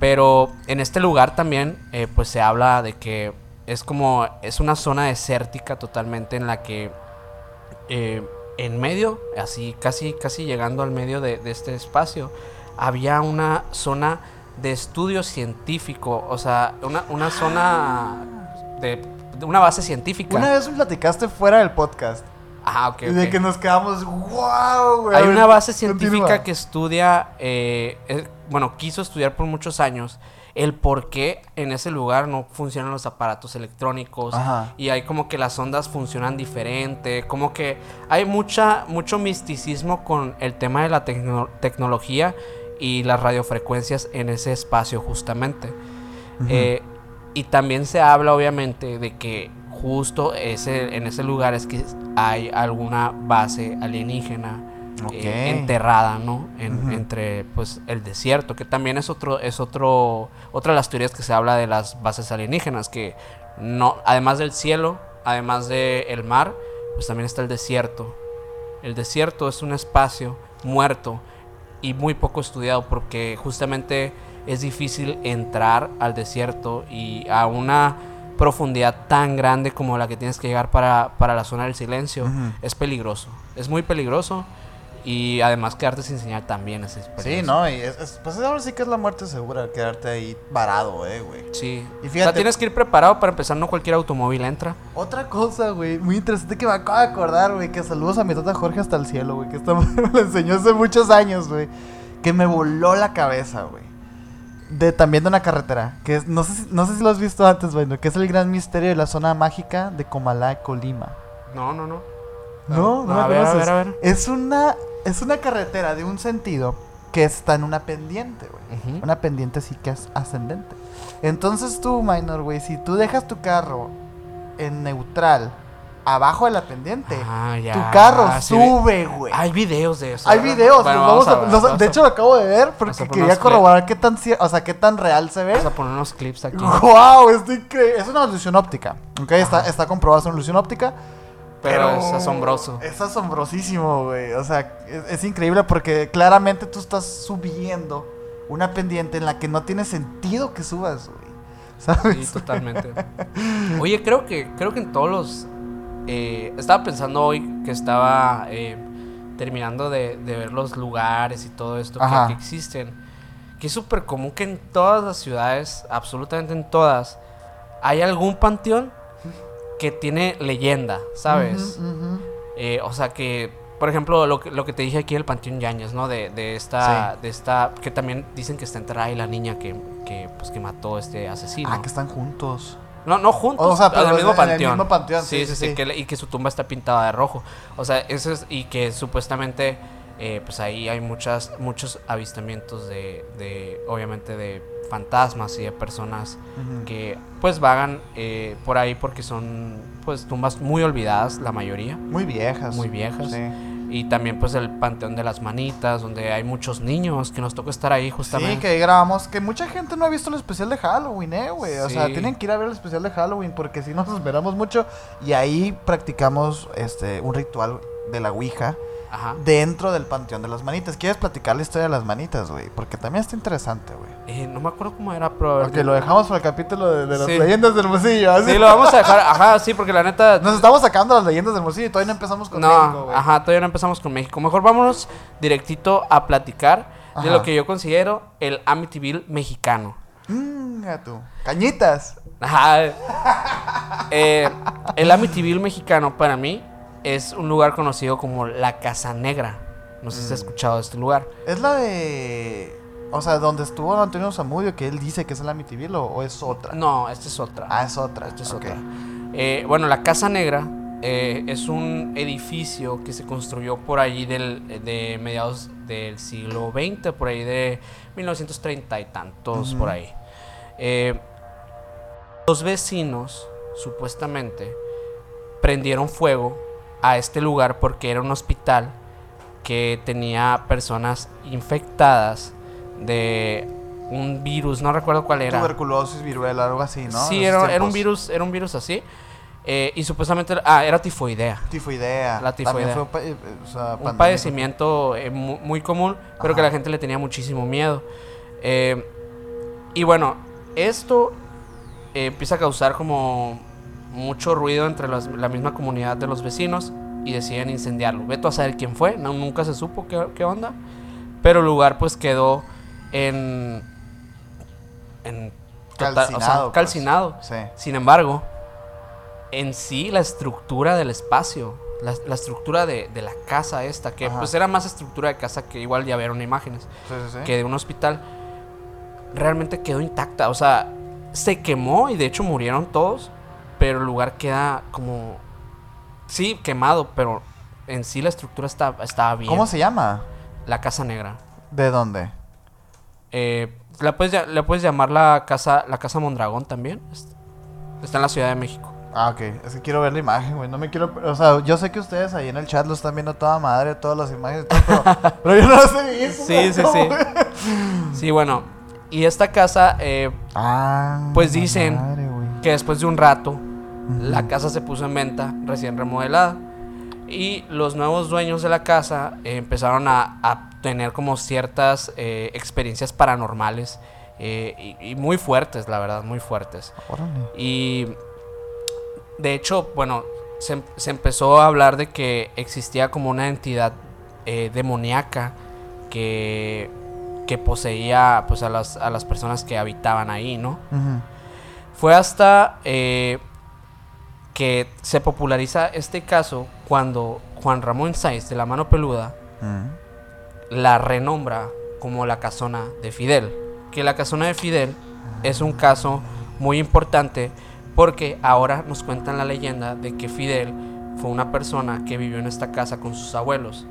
Pero en este lugar también, eh, pues se habla de que es como, es una zona desértica totalmente en la que eh, en medio, así casi, casi llegando al medio de, de este espacio, había una zona de estudio científico, o sea, una, una zona de, de una base científica. Una vez platicaste fuera del podcast. Ah, ok, Y de que nos quedamos, wow, güey. Hay una base continúa. científica que estudia, eh, eh, bueno, quiso estudiar por muchos años el por qué en ese lugar no funcionan los aparatos electrónicos Ajá. y hay como que las ondas funcionan diferente, como que hay mucha mucho misticismo con el tema de la tecno- tecnología y las radiofrecuencias en ese espacio justamente. Eh, y también se habla obviamente de que justo ese, en ese lugar es que hay alguna base alienígena Eh, enterrada, ¿no? En-. Entre pues el desierto, que también es otro, es otro, otra de las teorías que se habla de las bases alienígenas, que no, además del cielo, además del mar, pues también está el desierto. El desierto es un espacio muerto y muy poco estudiado porque justamente es difícil entrar al desierto y a una profundidad tan grande como la que tienes que llegar para, para la zona del silencio es peligroso. Es muy peligroso y además quedarte sin señal también es peligroso. Sí, ¿no? Y es, es- pues ahora sí que es la muerte segura, quedarte ahí varado, eh, güey. Sí. Y o sea, fíjate- tienes que ir preparado para empezar, no cualquier automóvil entra. Otra cosa, güey, muy interesante que me acabo de acordar, güey, que saludos a mi tata Jorge hasta el cielo, güey, que esta <laughs> me lo enseñó hace muchos años, güey, que me voló la cabeza, güey. De también de una carretera, que es, no sé, si, no sé si lo has visto antes, güey, que es el gran misterio de la zona mágica de Comalá, Colima. No, no, no. No, no, No, a ver, a ver, a ver. Es una, es una carretera de un sentido que está en una pendiente, güey. Una pendiente así que es ascendente. Entonces tú, minor, güey, si tú dejas tu carro en neutral, abajo de la pendiente, Ah, ya. tu carro Sí, sube, güey. Hay videos de eso. Hay ¿verdad? videos, Bueno, vamos a- ver, vamos de a- hecho lo acabo de ver porque quería corroborar qué tan, o sea, qué tan real se ve. Vamos a poner unos clips aquí. Wow, es increíble. Es una ilusión óptica, ¿ok? Está, está comprobada, es una ilusión óptica. Pero es asombroso. Es asombrosísimo, güey. O sea, es, es increíble porque claramente tú estás subiendo una pendiente en la que no tiene sentido que subas, güey. <laughs> ¿Sabes? Sí, totalmente. Oye, creo que, creo que en todos los. eh, estaba pensando hoy que estaba eh, terminando de, de ver los lugares y todo esto que, que existen. Que es súper común que en todas las ciudades, absolutamente en todas, hay algún panteón que tiene leyenda, ¿sabes? Eh, o sea que, por ejemplo, lo que, lo que te dije aquí del Panteón Yañez, ¿no? De, de esta, de esta, que también dicen que está enterrada ahí la niña que, que, pues, que mató a este asesino. Ah, que están juntos. No, no juntos, O sea, pero en el mismo en el panteón. mismo panteón, Sí, sí, sí, que y que su tumba está pintada de rojo. O sea, eso es, y que supuestamente, eh, pues ahí hay muchas, muchos avistamientos de, de, obviamente, de fantasmas y de personas que, pues, vagan eh, por ahí porque son, pues, tumbas muy olvidadas, la mayoría. Muy viejas. Muy viejas. Sí. Y también pues el Panteón de las Manitas, donde hay muchos niños que nos toca estar ahí justamente. Sí, que ahí grabamos. Que mucha gente no ha visto el especial de Halloween, eh, güey. O sea, Sí. tienen que ir a ver el especial de Halloween porque si nos <laughs> esperamos mucho. Y ahí practicamos este un ritual de la Ouija Ajá. dentro del panteón de las manitas. ¿Quieres platicar la historia de las manitas, güey? Porque también está interesante, güey. Eh, no me acuerdo cómo era, pero... Ok, lo dejamos para el capítulo de, de las Sí. leyendas del Hermosillo. así. Sí, lo vamos a dejar, ajá, sí, porque la neta... Nos estamos sacando las leyendas del Hermosillo y todavía no empezamos con no, México, güey. ajá, todavía no empezamos con México. Mejor vámonos directito a platicar de lo que yo considero el Amityville mexicano. Mmm, gato. Cañitas. Ajá. Eh, el Amityville mexicano para mí es un lugar conocido como la Casa Negra. No sé si has Mm. escuchado de este lugar. ¿Es la de. O sea, donde estuvo Antonio Zamudio, que él dice que es el Amityville o, o es otra? No, esta es otra. Ah, es otra. Esta es otra. Eh, bueno, la Casa Negra eh, es un edificio que se construyó por ahí del, de mediados del siglo XX, por ahí de 1930 y tantos, por ahí. Eh, los vecinos, supuestamente, prendieron fuego a este lugar porque era un hospital que tenía personas infectadas de un virus, no recuerdo cuál era. Tuberculosis, viruela, algo así, ¿no? Sí, era, era un virus, era un virus así. eh, y supuestamente, ah, era tifoidea. Tifoidea. La tifoidea. Fue un, pa- eh, o sea, Un padecimiento eh, mu- muy, común, pero que la gente le tenía muchísimo miedo. Eh, y bueno, esto eh, empieza a causar como mucho ruido entre las- la misma comunidad de los vecinos y deciden incendiarlo. Veto a saber quién fue, no, nunca se supo qué, qué onda, pero el lugar pues quedó en, en Calcinado, o sea, pues. calcinado. Sí. Sin embargo, en sí la estructura del espacio, la, la estructura de, de la casa esta, que Ajá. pues era más estructura de casa que igual ya vieron imágenes, Sí, sí, sí. que de un hospital, realmente quedó intacta. O sea, se quemó y de hecho murieron todos, pero el lugar queda como, sí, quemado, pero en sí la estructura está, estaba bien. ¿Cómo se llama? La Casa Negra. ¿De dónde? Eh, la, puedes, la puedes llamar la casa, la casa Mondragón también. Es- Está en la Ciudad de México. Ah, ok. Es que quiero ver la imagen, güey. No me quiero. O sea, yo sé que ustedes ahí en el chat lo están viendo toda madre, todas las imágenes todo, pero, <laughs> pero yo no he visto. Sí, sí, sí. Sí, bueno. Y esta casa, eh, Ah. Pues dicen madre, que después de un rato, la casa se puso en venta, recién remodelada. Y los nuevos dueños de la casa eh, empezaron a, a tener como ciertas eh, experiencias paranormales. eh, y, y muy fuertes, la verdad, muy fuertes. Órale. Y de hecho, bueno, se, se empezó a hablar de que existía como una entidad demoníaca que, que poseía pues, a, las, a las personas que habitaban ahí, ¿no? Fue hasta que se populariza este caso cuando Juan Ramón Sáenz de la mano peluda Mm. la renombra como la casona de Fidel. Que la casona de Fidel es un caso muy importante porque ahora nos cuentan la leyenda de que Fidel fue una persona que vivió en esta casa con sus abuelos.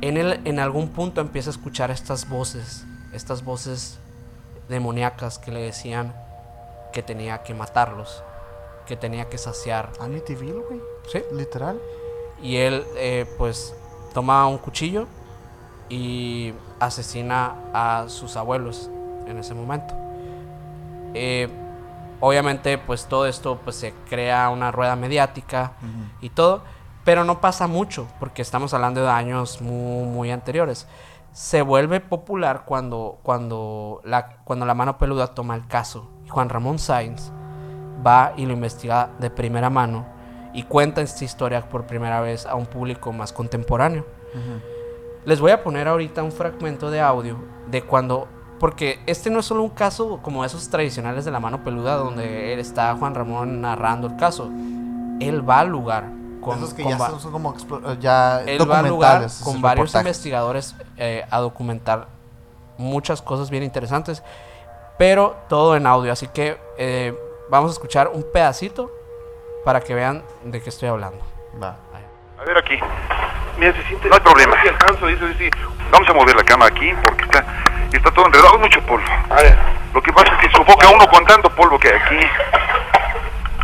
En, el, en algún punto empieza a escuchar estas voces, estas voces demoníacas que le decían que tenía que matarlos, que tenía que saciar. Amityville, güey. ¿Sí? Literal. Y él, eh, pues, toma un cuchillo y asesina a sus abuelos en ese momento. Eh, obviamente, pues, todo esto, pues, se crea una rueda mediática y todo, pero no pasa mucho, porque estamos hablando de años muy, muy anteriores. Se vuelve popular cuando, cuando, la, cuando la mano peluda toma el caso. Juan Ramón Sáenz va y lo investiga de primera mano y cuenta esta historia por primera vez a un público más contemporáneo. Les voy a poner ahorita un fragmento de audio de cuando, porque este no es solo un caso como esos tradicionales de la mano peluda donde él está Juan Ramón narrando el caso. Él va al lugar con, Esos que con ya son, como explo- ya él va al lugar con varios reportajes. investigadores eh, a documentar muchas cosas bien interesantes, pero todo en audio. Así que eh, vamos a escuchar un pedacito para que vean de qué estoy hablando. Va. A ver aquí. Mira, se siente. No hay problema. Si alcanzo, dice, sí. Vamos a mover la cama aquí porque está, está todo enredado, hay mucho polvo. A ver. Lo que pasa es que sofoca uno con tanto polvo que hay aquí.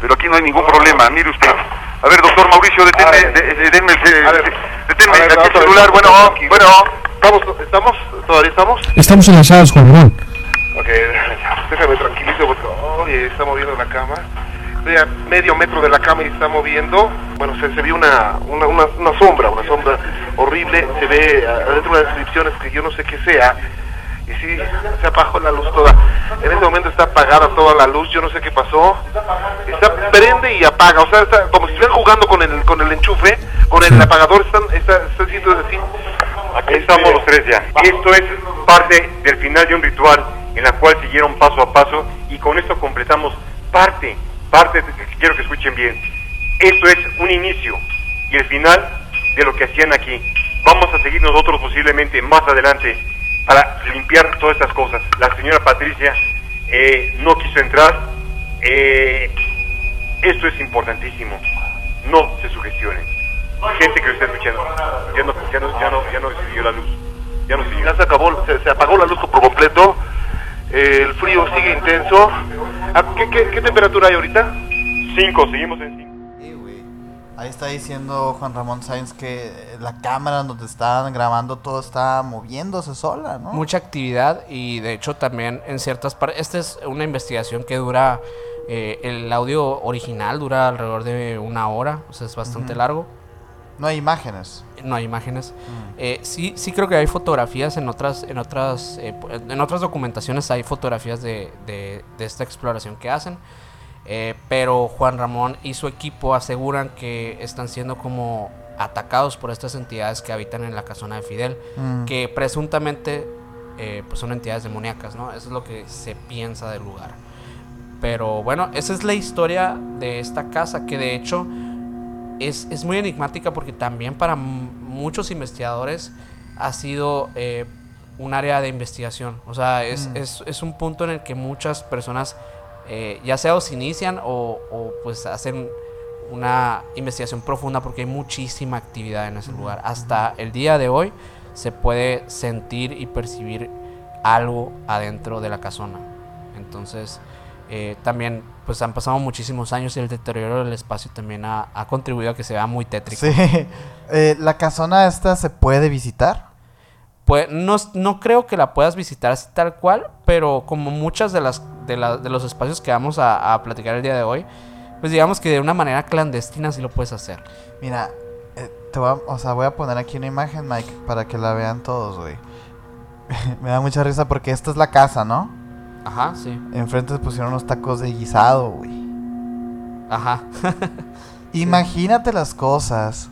Pero aquí no hay ningún problema, mire usted. A ver, doctor Mauricio, deténme, deténme A ver, aquí el celular. Bueno, Aquí. bueno. ¿Estamos? ¿Estamos? ¿Todavía estamos? Estamos enlazados, Juan. Ok, déjame tranquilizo está moviendo la cama. Estoy a medio metro de la cama y está moviendo. Bueno, se, se ve una, una, una, una sombra, una sombra horrible. Se ve adentro de las descripciones que yo no sé qué sea. Y sí, se apagó la luz toda. En ese momento está apagada toda la luz, yo no sé qué pasó. Está prende y apaga, o sea, está como si estuvieran jugando con el, con el enchufe, con el apagador, están, está, está haciendo así. Aquí estamos los tres ya. Esto es parte del final de un ritual en la cual siguieron paso a paso y con esto completamos parte, parte, de- quiero que escuchen bien. Esto es un inicio y el final de lo que hacían aquí. Vamos a seguir nosotros posiblemente más adelante para limpiar todas estas cosas. La señora Patricia eh, no quiso entrar. Eh, esto es importantísimo. No se sugestionen. Gente que lo está escuchando, ya no, ya no, ya no, ya no siguió la luz. Ya no siguió. ya se acabó, se, se apagó la luz por completo, eh, el frío sigue intenso. ¿A ¿Qué, qué, qué temperatura hay ahorita? Cinco, seguimos en cinco. Sí, güey. Ahí está diciendo Juan Ramón Sáenz que la cámara donde estaban grabando todo está moviéndose sola, ¿no? Mucha actividad y de hecho también en ciertas partes, esta es una investigación que dura, eh, el audio original dura alrededor de una hora, o sea, es bastante largo. No hay imágenes. No hay imágenes. Eh, sí, sí creo que hay fotografías en otras, en otras, eh, en otras documentaciones hay fotografías de, de- de esta exploración que hacen. Eh, pero Juan Ramón y su equipo aseguran que están siendo como atacados por estas entidades que habitan en la casona de Fidel, Mm. que presuntamente eh, pues son entidades demoníacas, ¿no? Eso es lo que se piensa del lugar. Pero bueno, esa es la historia de esta casa, que de hecho es, es muy enigmática porque también para muchos investigadores ha sido eh, un área de investigación. O sea, es, Mm. es, es un punto en el que muchas personas, eh, ya sea o se inician o, o, pues hacen una investigación profunda porque hay muchísima actividad en ese lugar. Hasta el día de hoy se puede sentir y percibir algo adentro de la casona. Entonces, eh, también pues han pasado muchísimos años y el deterioro del espacio también ha, ha contribuido a que se vea muy tétrico. Sí. <laughs> Eh, ¿La casona esta se puede visitar? Pues no, no creo que la puedas visitar así tal cual, pero como muchas de las de, la- de los espacios que vamos a, a platicar el día de hoy, pues digamos que de una manera clandestina sí lo puedes hacer. Mira, eh, te voy a, o sea, voy a poner aquí una imagen, Mike, para que la vean todos, güey. <laughs> Me da mucha risa porque esta es la casa, ¿no? Ajá, sí. Enfrente se pusieron unos tacos de guisado, güey. Ajá. <laughs> Imagínate las cosas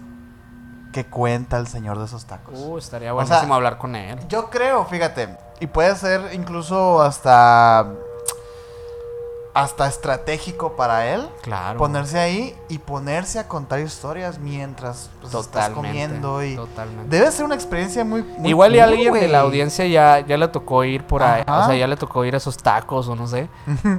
que cuenta el señor de esos tacos. Uh, estaría O buenísimo sea, hablar con él. Yo creo, fíjate, y puede ser incluso hasta hasta estratégico para él Claro. ponerse ahí y ponerse a contar historias mientras pues, estás comiendo y Totalmente. debe ser una experiencia muy, muy Igual y alguien de la audiencia ya, ya le tocó ir por ahí, o sea, ya le tocó ir a esos tacos o no sé.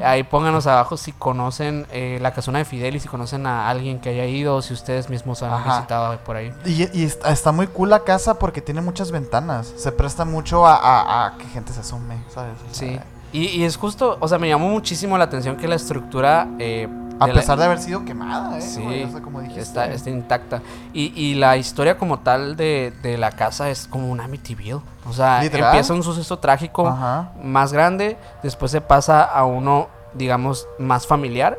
Ahí pónganos abajo si conocen eh, la casona de Fidel y si conocen a alguien que haya ido o si ustedes mismos han Ajá. visitado por ahí. Y, y está, muy cool la casa porque tiene muchas ventanas. Se presta mucho a, a- a que gente se asume, ¿sabes? O Sí. Y, y es justo, o sea, me llamó muchísimo la atención que la estructura... eh, A de la- pesar de haber sido quemada, ¿eh? Sí, güey, o sea, como dijiste. está, está intacta. Y, y la historia como tal de, de la casa es como un Amityville. O sea, ¿Literal? empieza un suceso trágico Ajá. más grande, después se pasa a uno, digamos, más familiar.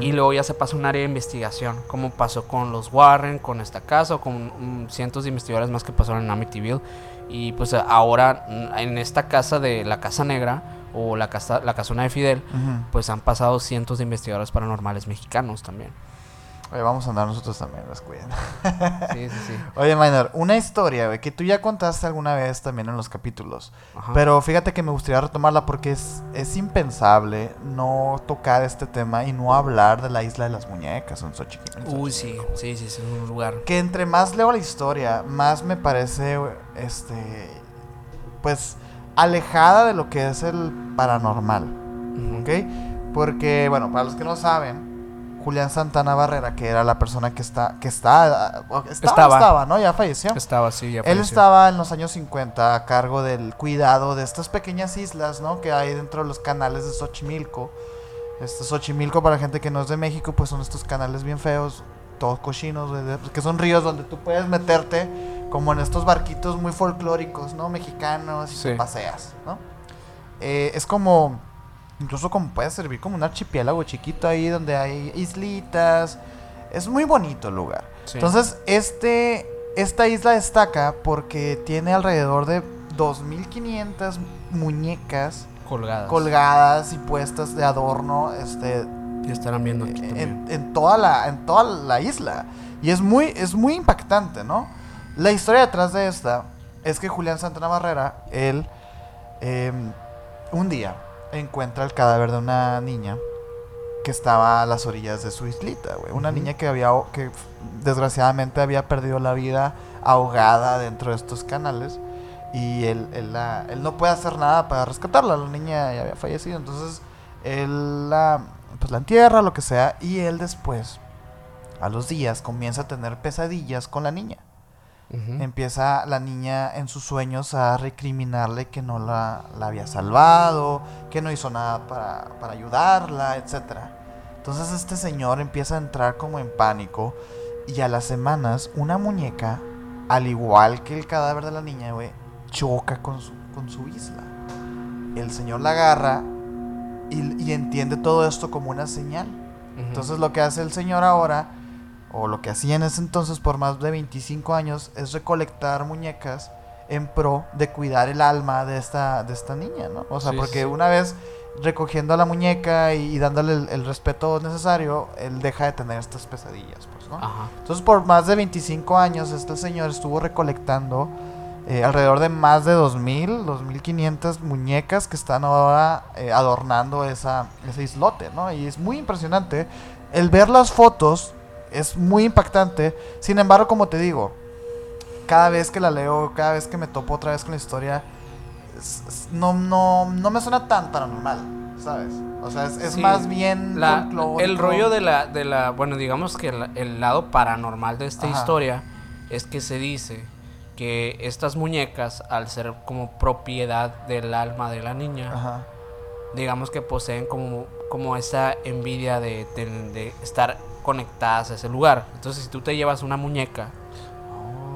Y luego ya se pasa a un área de investigación, como pasó con los Warren, con esta casa, o con mm, cientos de investigadores más que pasaron en Amityville. Y pues ahora mm, en esta casa de la Casa Negra, o la, casa, la casona de Fidel, pues han pasado cientos de investigadores paranormales mexicanos también. Oye, vamos a andar nosotros también, descuiden. <laughs> Sí, sí, sí. Oye, Minor, una historia, güey, que tú ya contaste alguna vez también en los capítulos. Ajá. Pero fíjate que me gustaría retomarla porque es, es impensable no tocar este tema y no hablar de la isla de las muñecas en Xochitl. en Uy, sí, sí, sí, es un lugar. Que entre más leo la historia, más me parece, este, pues, alejada de lo que es el paranormal. ¿Ok? Porque, bueno, para los que no saben, Julián Santana Barrera, que era la persona que está, que está, o- estaba, Estaba. estaba, ¿no? Ya falleció. Estaba así, ya Él falleció. estaba en los años 50 a cargo del cuidado de estas pequeñas islas, ¿no? Que hay dentro de los canales de Xochimilco. Este Xochimilco, para la gente que no es de México, pues son estos canales bien feos, todos cochinos, que son ríos donde tú puedes meterte como en estos barquitos muy folclóricos, ¿no? Mexicanos y Sí. te paseas, ¿no? Eh, es como, incluso como puede servir como un archipiélago chiquito ahí donde hay islitas. Es muy bonito el lugar. Sí. Entonces, este, esta isla destaca porque tiene alrededor de 2.500 muñecas colgadas. colgadas y puestas de adorno este, Ya estarán viendo aquí en, en toda la, en toda la isla. Y es muy, es muy impactante, ¿no? La historia detrás de esta es que Julián Santana Barrera, él, em, un día encuentra el cadáver de una niña que estaba a las orillas de su islita, güey. Una niña que había, que desgraciadamente había perdido la vida ahogada dentro de estos canales. Y él, él, la- él no puede hacer nada para rescatarla. La niña ya había fallecido. Entonces, él la, pues la entierra, lo que sea. Y él después, a los días, comienza a tener pesadillas con la niña. Empieza la niña en sus sueños a recriminarle que no la, la había salvado, que no hizo nada para, para ayudarla, etc. Entonces este señor empieza a entrar como en pánico y a las semanas una muñeca, al igual que el cadáver de la niña, güey, choca con su, con su isla. El señor la agarra y, y entiende todo esto como una señal. Entonces lo que hace el señor ahora, o lo que hacía en ese entonces por más de 25 años, es recolectar muñecas en pro de cuidar el alma de esta, de esta niña, ¿no? O sea, Sí, porque sí. una vez recogiendo a la muñeca y, y dándole el, el respeto necesario, él deja de tener estas pesadillas, pues, ¿no? Ajá. Entonces por más de 25 años este señor estuvo recolectando eh, alrededor de más de 2000, 2500 muñecas que están ahora eh, adornando esa, ese islote, ¿no? Y es muy impresionante. El ver las fotos es muy impactante. Sin embargo, como te digo, cada vez que la leo, cada vez que me topo otra vez con la historia, no, no, no me suena tan paranormal, ¿sabes? O sea, es, es Sí, más bien la- el rollo de la, de la, bueno, digamos que el, el lado paranormal de esta Ajá. historia es que se dice que estas muñecas, al ser como propiedad del alma de la niña, Ajá. digamos que poseen como, como esa envidia de, de- de estar conectadas a ese lugar. Entonces, si tú te llevas una muñeca,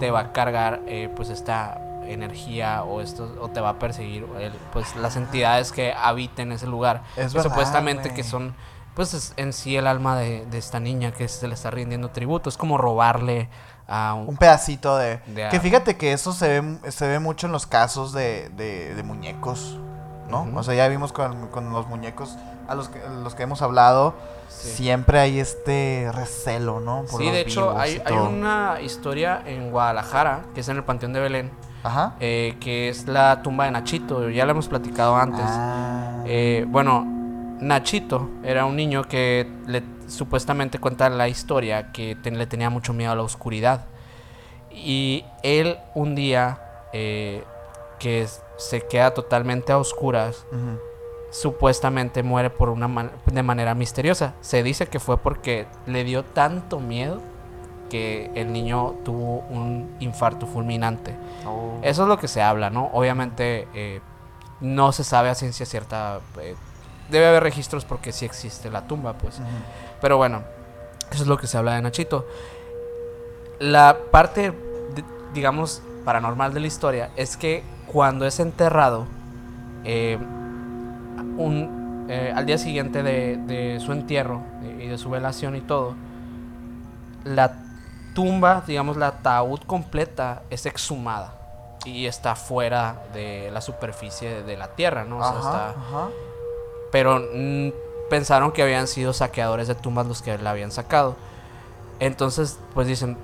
te va a cargar eh, pues esta energía o esto o te va a perseguir el- pues las entidades que habiten ese lugar. Es que verdad, supuestamente que son pues es en sí el alma de, de esta niña que se le está rindiendo tributo. Es como robarle a un, Un pedacito de... De que fíjate que eso se ve, se ve mucho en los casos de, de, muñecos, ¿no? O sea, ya vimos con, con los muñecos a los que, los que hemos hablado, Sí. siempre hay este recelo, ¿no? Por sí de hecho hay, hay una historia en Guadalajara que es en el Panteón de Belén Ajá. eh, que es la tumba de Nachito ya lo hemos platicado antes Ah. Eh, bueno, Nachito era un niño que le, supuestamente cuenta la historia que te- le tenía mucho miedo a la oscuridad. Y él un día eh, que se queda totalmente a oscuras. Supuestamente muere por una man- de manera misteriosa. Se dice que fue porque le dio tanto miedo que el niño tuvo un infarto fulminante. Oh. Eso es lo que se habla, ¿no? Obviamente eh, no se sabe a ciencia cierta. eh, debe haber registros porque sí existe la tumba, pues. Pero bueno, eso es lo que se habla de Nachito. La parte, de- digamos, paranormal de la historia es que cuando es enterrado, eh, un, eh, al día siguiente de, de su entierro eh, y de su velación y todo, la tumba, digamos, la ataúd completa es exhumada y está fuera de la superficie de la tierra, ¿no? O sea, Ajá, está, ajá. pero mm, pensaron que habían sido saqueadores de tumbas los que la habían sacado. Entonces, pues dicen,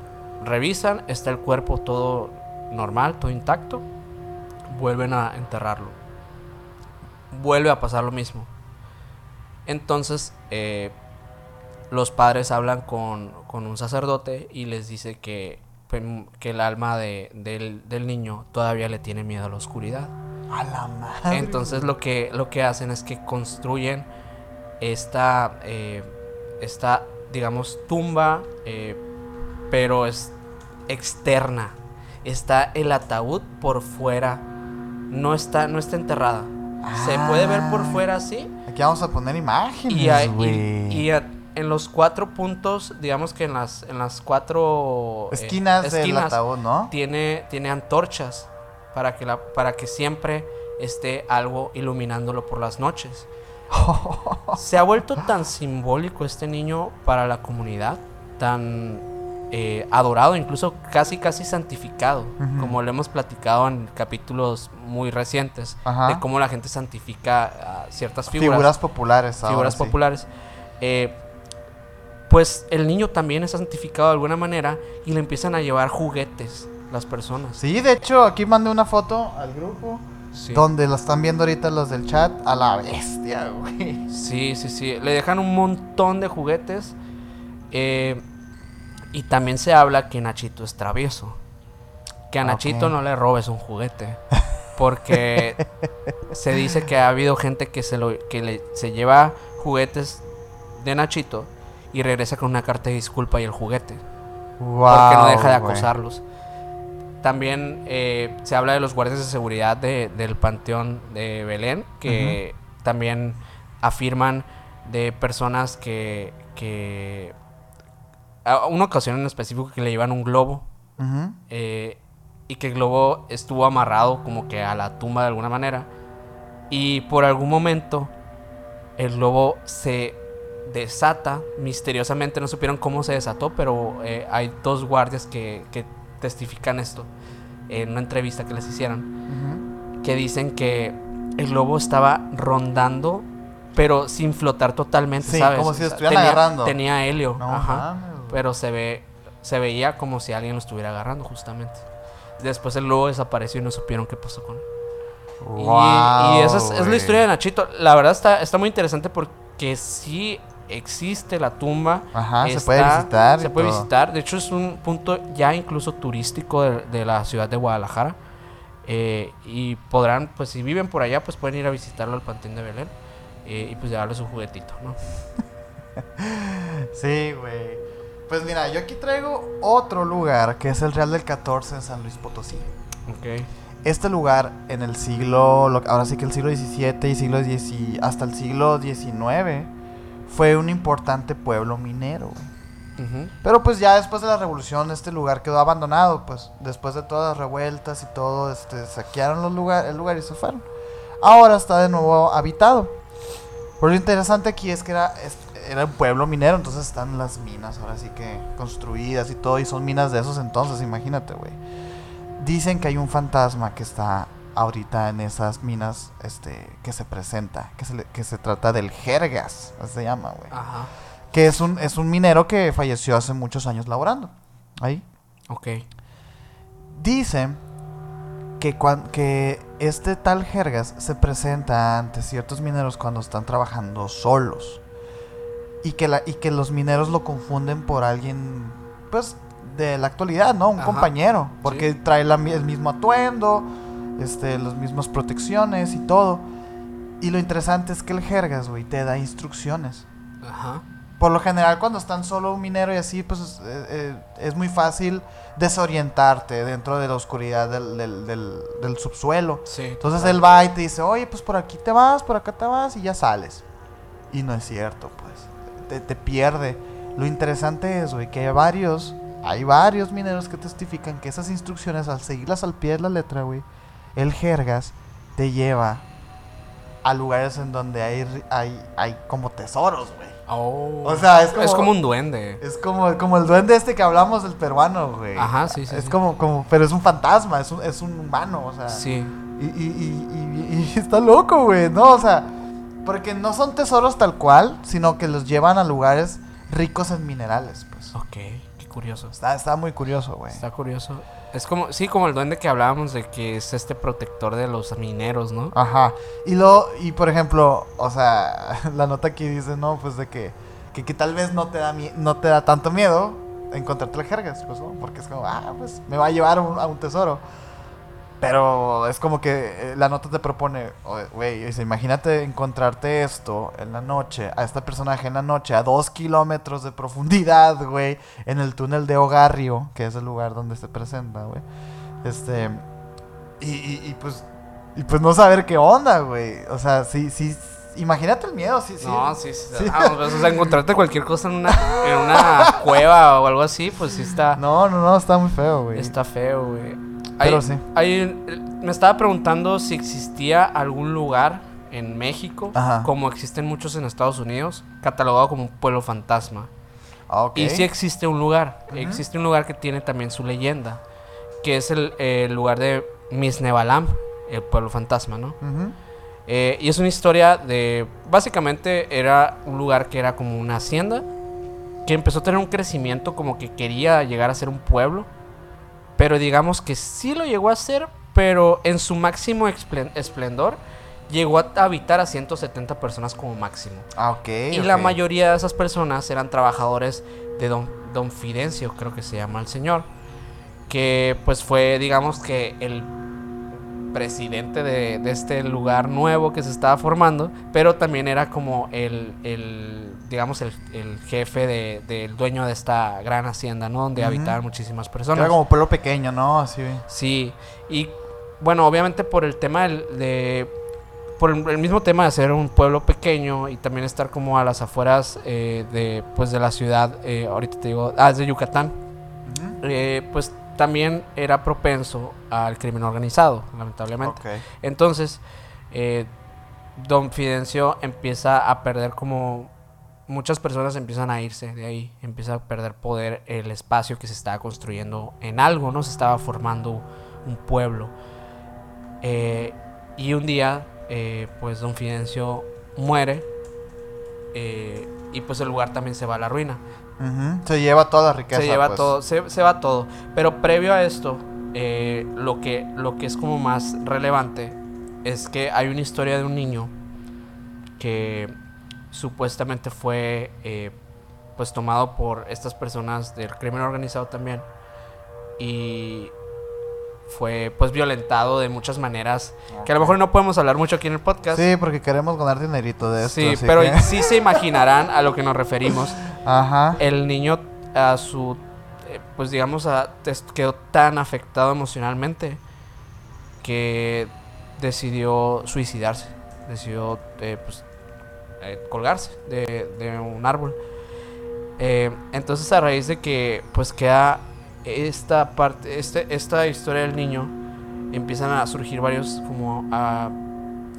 revisan, está el cuerpo todo normal, todo intacto, vuelven a enterrarlo. Vuelve a pasar lo mismo. Entonces, eh, los padres hablan con, con un sacerdote y les dice que, que el alma de- del, del niño todavía le tiene miedo a la oscuridad. A la madre. Entonces lo que, lo que hacen es que construyen esta, eh, esta digamos, tumba, eh, pero es externa. Está el ataúd por fuera. No está, no está enterrada. Se puede ver por Ah. fuera así. Aquí vamos a poner imágenes, Y, hay- y- güey. y a- en los cuatro puntos, digamos que en las, en las cuatro eh, esquinas, del ataúd, ¿no? tiene, tiene antorchas para que, la, para que siempre esté algo iluminándolo por las noches. <laughs> Se ha vuelto tan simbólico este niño para la comunidad, tan eh, adorado, incluso casi casi santificado, como lo hemos platicado en capítulos muy recientes, Ajá. de cómo la gente santifica a ciertas figuras Figuras, populares. ahora figuras sí. populares. Eh, pues el niño también es santificado de alguna manera y le empiezan a llevar juguetes las personas. Sí, de hecho, aquí mandé una foto al grupo. Sí. Donde la están viendo ahorita los del chat. A la bestia, güey. Sí, sí, sí. Le dejan un montón de juguetes. eh, y también se habla que Nachito es travieso. Que a Ah, Nachito no le robes un juguete. <laughs> Porque se dice que ha habido gente que se, lo, que le, se lleva juguetes de Nachito y regresa con una carta de disculpa y el juguete. porque no deja de acosarlos. También eh, se habla de los guardias de seguridad de- del Panteón de Belén, que también afirman de personas que, que a una ocasión en específico que le llevan un globo eh, y que el globo estuvo amarrado como que a la tumba de alguna manera y por algún momento el globo se desata misteriosamente no supieron cómo se desató pero eh, hay dos guardias que, que testifican esto en una entrevista que les hicieron que dicen que el globo estaba rondando pero sin flotar totalmente Sí, ¿sabes? como si lo O sea, estuvieran tenía- agarrando. tenía helio No ajá. Pero se ve se veía como si alguien lo estuviera agarrando justamente Después el lobo desapareció y no supieron qué pasó con él. Y- esa es, es la historia de Nachito. La verdad está, está muy interesante porque sí existe la tumba. Ajá, se puede visitar. Se puede todo. visitar. De hecho, es un punto ya incluso turístico de, de la ciudad de Guadalajara. Eh, y podrán, pues si viven por allá, pues pueden ir a visitarlo al Panteón de Belén. eh, y pues llevarle su juguetito, ¿no? <laughs> Sí, güey. Pues mira, yo aquí traigo otro lugar que es el Real del 14 en San Luis Potosí. Ok. Este lugar en el siglo, lo- ahora sí que el siglo XVII y siglo XVII, hasta el siglo XIX, fue un importante pueblo minero. güey. Ujú. Pero pues ya después de la revolución este lugar quedó abandonado, pues después de todas las revueltas y todo, este, saquearon los lugar, el lugar y se fueron. Ahora está de nuevo habitado. Pero lo interesante aquí es que era, era un pueblo minero, entonces están las minas ahora sí que construidas y todo, y son minas de esos entonces, imagínate, güey. Dicen que hay un fantasma que está ahorita en esas minas, este, que se presenta, que se, le- que se trata del Jergas, así se llama, güey Ajá. que es un, es un minero que falleció hace muchos años laborando. Ahí. Ok. Dicen que, cuan- que este tal Jergas se presenta ante ciertos mineros cuando están trabajando solos. Y que, la, y que los mineros lo confunden por alguien, pues, de la actualidad, ¿no? Un Ajá. compañero. Porque Sí. trae la el mismo atuendo, este, las mismas protecciones y todo. Y lo interesante es que el Jergas, güey, te da instrucciones. Ajá. Por lo general, cuando están solo un minero y así, pues es, eh, eh, es muy fácil desorientarte dentro de la oscuridad del, del- del- del subsuelo. Sí. Entonces él va y te dice, oye, pues por aquí te vas, por acá te vas y ya sales. Y no es cierto, pues. Te, te pierde. Lo interesante es, güey, que hay varios, hay varios mineros que testifican que esas instrucciones, al seguirlas al pie de la letra, güey, el Jergas te lleva a lugares en donde hay, hay, hay como tesoros, güey. Oh. O sea, es como- Es como un duende. Es como, como el duende este que hablamos del peruano, güey. Ajá, sí, sí. Es sí. como, como, pero es un fantasma, es un, es un humano, o sea. Sí. Y, y, y, y- y <laughs> está loco, güey, ¿no? O sea, porque no son tesoros tal cual, sino que los llevan a lugares ricos en minerales, pues. Ok. Qué curioso. Está, está muy curioso, güey. Está curioso. Es como, sí, como el duende que hablábamos de que es este protector de los mineros, ¿no? Ajá. Y lo, y por ejemplo, o sea, <laughs> la nota aquí dice, no, pues de que, que, que tal vez no te da no te da tanto miedo encontrarte el jergas, pues, ¿no? Porque es como, ah, pues me va a llevar un, a un tesoro. Pero es como que eh, la nota te propone, güey, imagínate encontrarte esto en la noche, a este personaje en la noche, a dos kilómetros de profundidad, güey, en el túnel de Ogarrio, que es el lugar donde se presenta, güey. Este, y, y, y, pues, y pues no saber qué onda, güey. O sea, sí, sí, imagínate el miedo, sí, sí. No, sí, sí. Sí. ah, o sea, encontrarte cualquier cosa en una, en una cueva o algo así, pues sí está, No, no, no, está muy feo, güey. está feo, güey. Pero Hay- sí. hay- me estaba preguntando si existía algún lugar en México, Ajá. como existen muchos en Estados Unidos, catalogado como un pueblo fantasma. Ah. Y sí existe un lugar, existe un lugar que tiene también su leyenda, que es el, el lugar de Misnebalam, el pueblo fantasma, ¿no? Eh, y es una historia de, básicamente era un lugar que era como una hacienda, que empezó a tener un crecimiento como que quería llegar a ser un pueblo, pero digamos que sí lo llegó a ser, pero en su máximo esplendor llegó a habitar a 170 personas como máximo. Ah, ok. Y la mayoría de esas personas eran trabajadores de don, don Fidencio, creo que se llama el señor. Que pues fue, digamos que el presidente de, de este lugar nuevo que se estaba formando. Pero también era como el, el digamos, el, el jefe de- del dueño de esta gran hacienda, ¿no? Donde habitaban muchísimas Era personas. como pueblo pequeño, ¿no? Así. Sí, y bueno, obviamente por el tema del- de... Por el, el mismo tema de ser un pueblo pequeño y también estar como a las afueras eh, de, pues de la ciudad, eh, ahorita te digo, ah, es de Yucatán, eh, pues también era propenso al crimen organizado, lamentablemente. Entonces, eh, Don Fidencio empieza a perder como... Muchas personas empiezan a irse de ahí, empieza a perder poder el espacio que se estaba construyendo en algo, ¿no? Se estaba formando un pueblo. Eh, y un día, eh, pues Don Fidencio muere eh, y pues el lugar también se va a la ruina. Se lleva toda la riqueza. Se lleva pues. todo, se, se va todo. Pero previo a esto, eh, lo, que, lo que es como más relevante es que hay una historia de un niño que supuestamente fue eh, pues tomado por estas personas del crimen organizado también y fue pues violentado de muchas maneras que a lo mejor no podemos hablar mucho aquí en el podcast. Sí, porque queremos ganar dinerito de esto. Sí, así pero que- <laughs> sí se imaginarán a lo que nos referimos. Ajá. El niño a su eh, pues digamos a, quedó tan afectado emocionalmente que decidió suicidarse, decidió eh, pues, eh, colgarse de, de un árbol. Eh, entonces a raíz de que pues queda esta parte, este, esta historia del niño, empiezan a surgir varios como ah,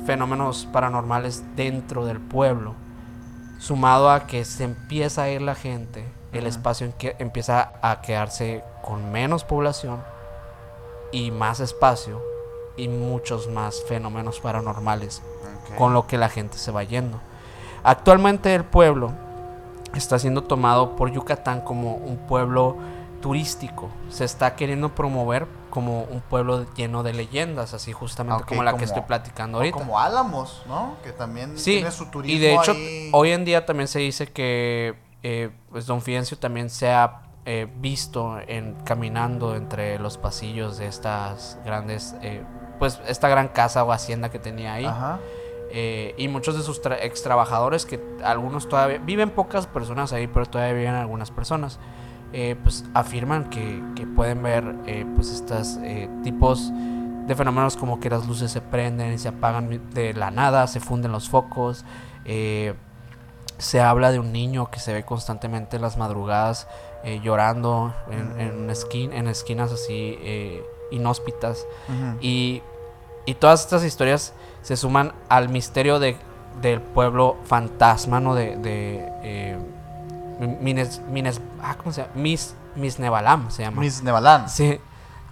fenómenos paranormales dentro del pueblo, sumado a que se empieza a ir la gente, el espacio en que empieza a quedarse con menos población y más espacio y muchos más fenómenos paranormales con lo que la gente se va yendo. Actualmente el pueblo está siendo tomado por Yucatán como un pueblo turístico. Se está queriendo promover como un pueblo lleno de leyendas, así justamente como la que estoy platicando ahorita. como Álamos, ¿no? Que también Sí, tiene su turismo y de hecho ahí. hoy en día también se dice que eh, pues Don Fidencio también se ha eh, visto en caminando entre los pasillos de estas grandes, eh, pues esta gran casa o hacienda que tenía ahí. Ajá. Eh, y muchos de sus tra- ex trabajadores, que algunos todavía viven pocas personas ahí, pero todavía viven algunas personas, eh, pues afirman que, que pueden ver eh, pues estos tipos de fenómenos como que las luces se prenden y se apagan de la nada, se funden los focos. eh, se habla de un niño que se ve constantemente en las madrugadas eh, llorando en, en, esquin- en esquinas así eh, inhóspitas. Y, y todas estas historias se suman al misterio de, del pueblo fantasma, ¿no? De, de eh, Mines, Mines, ah, ¿cómo se llama? Mis, Misnebalam se llama. Miss Nevalán. Sí.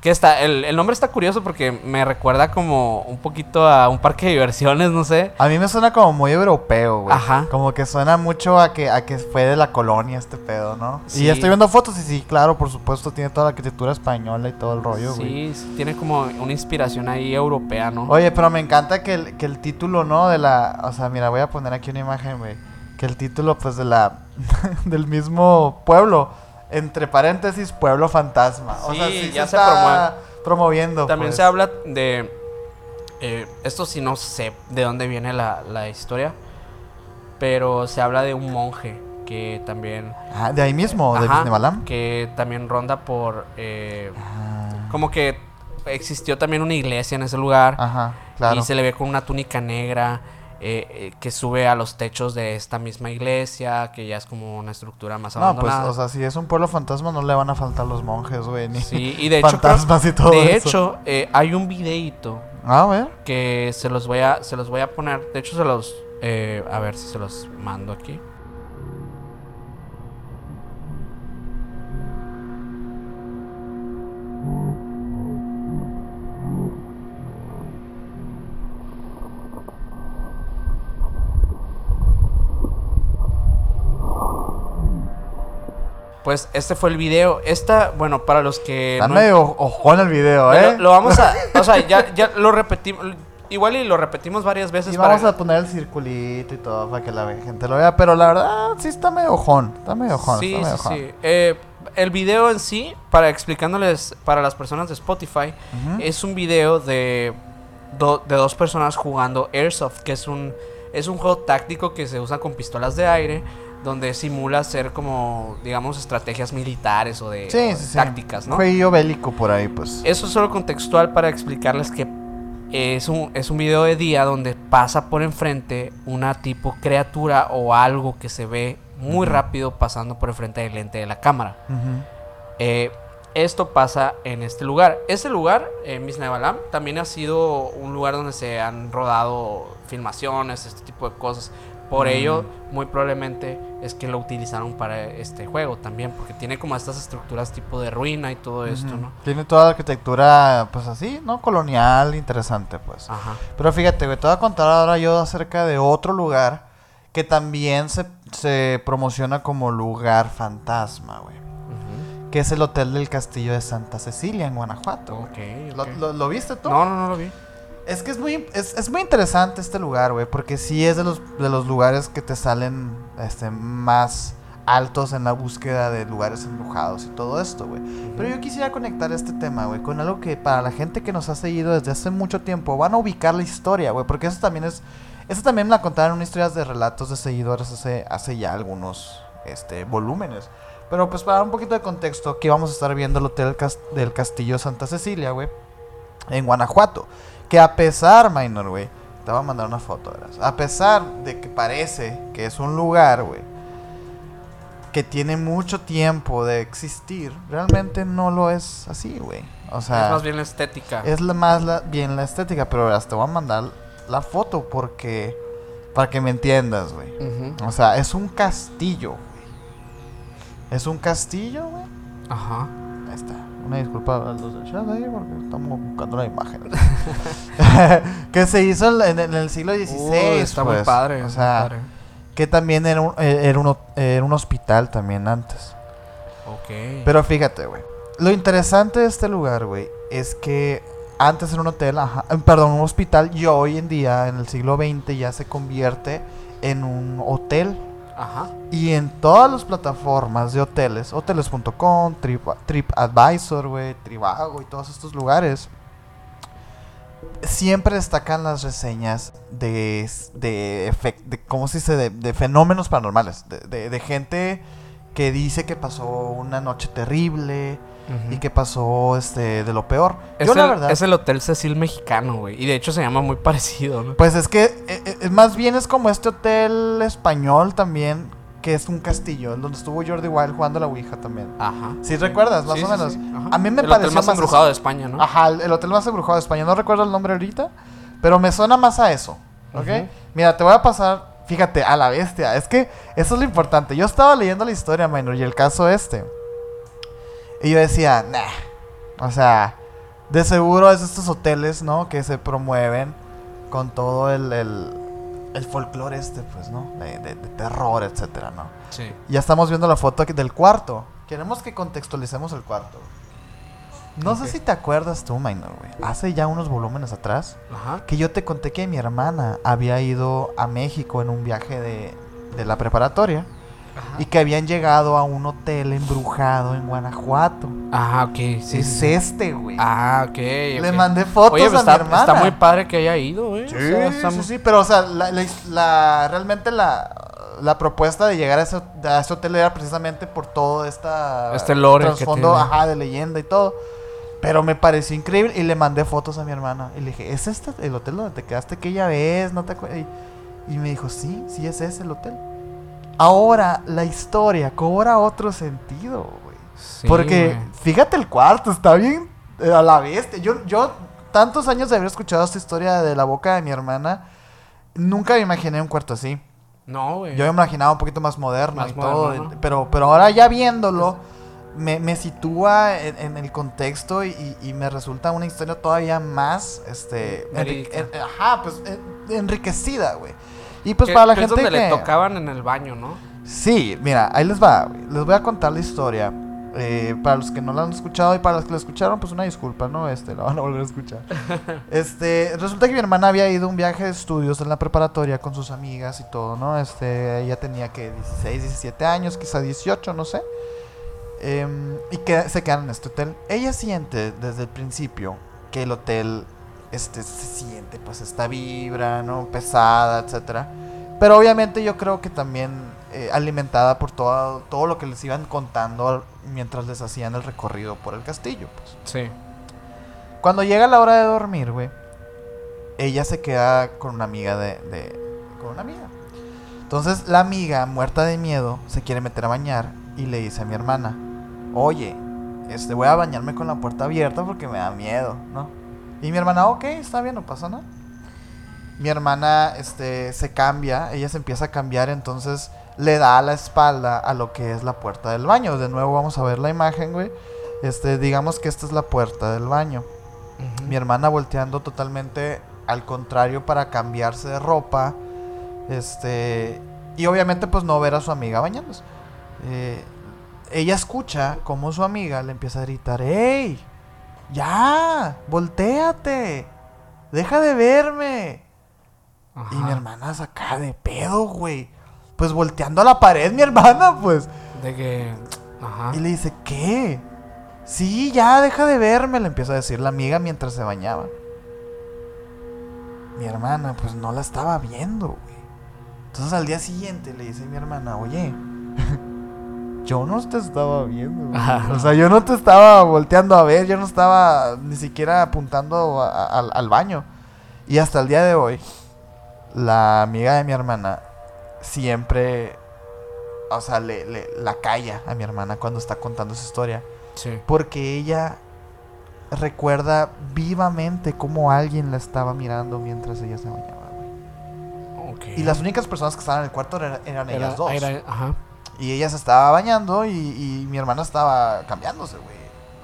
Que está, el, el nombre está curioso porque me recuerda como un poquito a un parque de diversiones, no sé. A mí me suena como muy europeo, güey. Ajá. Como que suena mucho a que, a que fue de la colonia este pedo, ¿no? Sí. Y estoy viendo fotos y sí, claro, por supuesto, tiene toda la arquitectura española y todo el rollo, güey. Sí, sí, tiene como una inspiración ahí europea, ¿no? Oye, pero me encanta que el, que el título, ¿no? De la... O sea, mira, voy a poner aquí una imagen, güey. Que el título, pues, de la... <laughs> del mismo pueblo. Entre paréntesis, pueblo fantasma. O sea, Sí, sí ya se, se está promueve. promoviendo, También pues. se habla de... eh, esto sí no sé de dónde viene la, la historia, pero se habla de un monje que también... Ah, de ahí mismo, de Ajá, Misnebalam. que también ronda por... eh, Ah, como que existió también una iglesia en ese lugar Ajá, claro. y se le ve con una túnica negra eh, eh, que sube a los techos de esta misma iglesia, que ya es como una estructura más No, pues, abandonada. o sea, si es un pueblo fantasma, no le van a faltar los monjes, güey. Ni Sí, y de hecho, creo- y todo de eso. hecho eh, hay un videíto A ver. que se los voy a se los voy a poner de hecho se los eh, a ver si se los mando aquí pues este fue el video esta bueno para los que Está no- medio ojón el video, ¿eh? Lo vamos a. <laughs> O sea, ya, ya lo repetimos. Igual y lo repetimos varias veces Y para. vamos a poner el circulito y todo para que la gente lo vea. Pero la verdad, sí está medio ojón. Está medio ojón. sí, está medio sí, sí. Eh, el video en sí, para explicándoles para las personas de Spotify, es un video de, do- de dos personas jugando Airsoft, que es un, es un juego táctico que se usa con pistolas de aire, donde simula ser como, digamos, estrategias militares o de, o Sí, de sí, tácticas, ¿no? Jueguillo bélico por ahí, pues. Eso es solo contextual para explicarles que es un, es un video de día donde pasa por enfrente una tipo criatura o algo que se ve muy rápido pasando por enfrente del lente de la cámara. Eh, esto pasa en este lugar. Este lugar, eh, Misnebalam, también ha sido un lugar donde se han rodado filmaciones, este tipo de cosas. Por ello, muy probablemente es que lo utilizaron para este juego también, porque tiene como estas estructuras tipo de ruina y todo esto. ¿no? Tiene toda la arquitectura, pues así, ¿no? Colonial, interesante, pues. Ajá. Pero fíjate, te voy a contar ahora yo acerca de otro lugar que también se, se promociona como lugar fantasma, güey. Que es el hotel del castillo de Santa Cecilia en Guanajuato. güey. Ok, ¿Lo, ok. lo- lo viste tú? No, no, no lo vi. Es que es muy, es, es muy interesante este lugar, güey, porque sí es de los, de los lugares que te salen este, más altos en la búsqueda de lugares embrujados y todo esto, güey. Pero yo quisiera conectar este tema, güey, con algo que para la gente que nos ha seguido desde hace mucho tiempo van a ubicar la historia, güey, porque eso también es, eso también me la contaron historias de relatos de seguidores hace, hace ya algunos, este, volúmenes. Pero pues para dar un poquito de contexto, aquí vamos a estar viendo el hotel del Castillo Santa Cecilia, güey, en Guanajuato. Que a pesar, Minor, güey, te voy a mandar una foto, ¿verdad? A pesar de que parece que es un lugar, güey, que tiene mucho tiempo de existir, realmente no lo es así, güey. O sea, es más bien la estética. es la más la- bien la estética, pero verás, te voy a mandar la foto porque para que me entiendas, güey. O sea, es un castillo, güey. Es un castillo, güey. Ajá. Ahí está. Una disculpa a los del chat ahí porque estamos buscando la imagen. <laughs> <laughs> que se hizo en, en el siglo XVI. Uy, está muy pues. padre. O sea, padre. que también era un, eh, era, un, era un hospital también antes. Ok. Pero fíjate, güey. Lo interesante de este lugar, güey, es que antes era un hotel, ajá, eh, perdón, un hospital, y hoy en día, en el siglo XX, ya se convierte en un hotel. Ajá. Y en todas las plataformas de hoteles, hoteles.com, Trip, TripAdvisor, güey, Trivago y todos estos lugares, siempre destacan las reseñas de, de, ¿cómo se dice? De, de fenómenos paranormales, de- de gente que dice que pasó una noche terrible y que pasó este de lo peor. Es, Yo la el, verdad... es el Hotel Cecil mexicano, güey. Y de hecho se llama muy parecido, ¿no? Pues es que eh, eh, más bien es como este hotel español también, que es un castillo, donde estuvo Jordi Wild jugando la Ouija también. Ajá. ¿Sí recuerdas, más Sí, o menos? sí. A mí me el pareció hotel más más embrujado de España, ¿no? Ajá, el, el hotel más embrujado de España. No recuerdo el nombre ahorita, pero me suena más a eso. ¿Ok? Mira, te voy a pasar, fíjate, a la bestia. Es que eso es lo importante. Yo estaba leyendo la historia, Minor, y el caso este. Y yo decía, nah. O sea, de seguro es estos hoteles, ¿no? Que se promueven con todo el, el, el folclore este, pues, ¿no? De, de- de terror, etcétera, ¿no? Sí. Ya estamos viendo la foto aquí del cuarto. Queremos que contextualicemos el cuarto. No sé si te acuerdas tú, Minor, güey. Hace ya unos volúmenes atrás Ajá. que yo te conté que mi hermana había ido a México en un viaje de, de la preparatoria Ajá. y que habían llegado a un hotel embrujado en Guanajuato. Ah, ok. Sí, es sí. este, güey. Ah, ok. Le mandé fotos Oye, pues a está, mi hermana. está muy padre que haya ido, güey. Sí, O sea, está sí, muy- sí, pero o sea, la, la- la- realmente la, la propuesta de llegar a ese, a ese hotel era precisamente por todo esta Este lore que trasfondo, ajá, de leyenda y todo. Pero me pareció increíble y le mandé fotos a mi hermana y le dije, ¿es este el hotel donde te quedaste aquella vez? ¿No te acuerdas? Y, y me dijo, sí, sí es ese el hotel. Ahora la historia cobra otro sentido, güey. Sí, Porque güey. fíjate el cuarto, está bien eh, a la bestia. Yo, yo, tantos años de haber escuchado esta historia de la boca de mi hermana, nunca me imaginé un cuarto así. No, güey. Yo me imaginaba un poquito más moderno Más y moderno, todo. ¿no? Pero, pero ahora ya viéndolo, me, me sitúa en, en el contexto y, y- me resulta una historia todavía más, este... en- ajá, pues en- enriquecida, güey. Y pues para la es gente donde que... le tocaban en el baño, ¿no? Sí, mira, ahí les va. güey. Les voy a contar la historia. Eh, para los que no la han escuchado y para los que la escucharon, pues una disculpa, ¿no? Este, la van a volver a escuchar. <laughs> este, resulta que mi hermana había ido a un viaje de estudios en la preparatoria con sus amigas y todo, ¿no? Este, ella tenía que 16, 17 años, quizá 18, no sé. Em, y que se quedan en este hotel. Ella siente desde el principio que el hotel este, se siente pues esta vibra, ¿no? Pesada, etcétera. Pero obviamente yo creo que también eh, alimentada por todo, todo lo que les iban contando mientras les hacían el recorrido por el castillo. Pues. Sí. Cuando llega la hora de dormir, güey, ella se queda con una amiga de, de- con una amiga. Entonces la amiga, muerta de miedo, se quiere meter a bañar y le dice a mi hermana, oye, este voy a bañarme con la puerta abierta porque me da miedo, ¿no? Y mi hermana, ok, está bien, no pasa nada. Mi hermana este, se cambia, ella se empieza a cambiar, entonces le da la espalda a lo que es la puerta del baño. De nuevo vamos a ver la imagen, güey. Este, digamos que esta es la puerta del baño. Mi hermana volteando totalmente al contrario para cambiarse de ropa. Este. Y obviamente, pues no ver a su amiga bañándose. Eh, ella escucha cómo su amiga le empieza a gritar, ¡Ey! ¡Ya! ¡Voltéate! ¡Deja de verme! Y mi hermana saca de pedo, güey. Pues volteando a la pared, mi hermana, pues. De que. Ajá. Y le dice, ¿qué? Sí, ya, deja de verme, le empieza a decir la amiga mientras se bañaba. Mi hermana, pues no la estaba viendo, güey. Entonces al día siguiente le dice mi hermana, oye, yo no te estaba viendo. Ajá. O sea, yo no te estaba volteando a ver, yo no estaba ni siquiera apuntando a- a- al, al baño. Y hasta el día de hoy, la amiga de mi hermana siempre, o sea, le, le- la calla a mi hermana cuando está contando su historia. Sí. Porque ella recuerda vivamente cómo alguien la estaba mirando mientras ella se bañaba. güey. Ok. Y las únicas personas que estaban en el cuarto eran, eran Era- ellas dos. era- ajá. Y ella se estaba bañando y, y mi hermana estaba cambiándose, güey.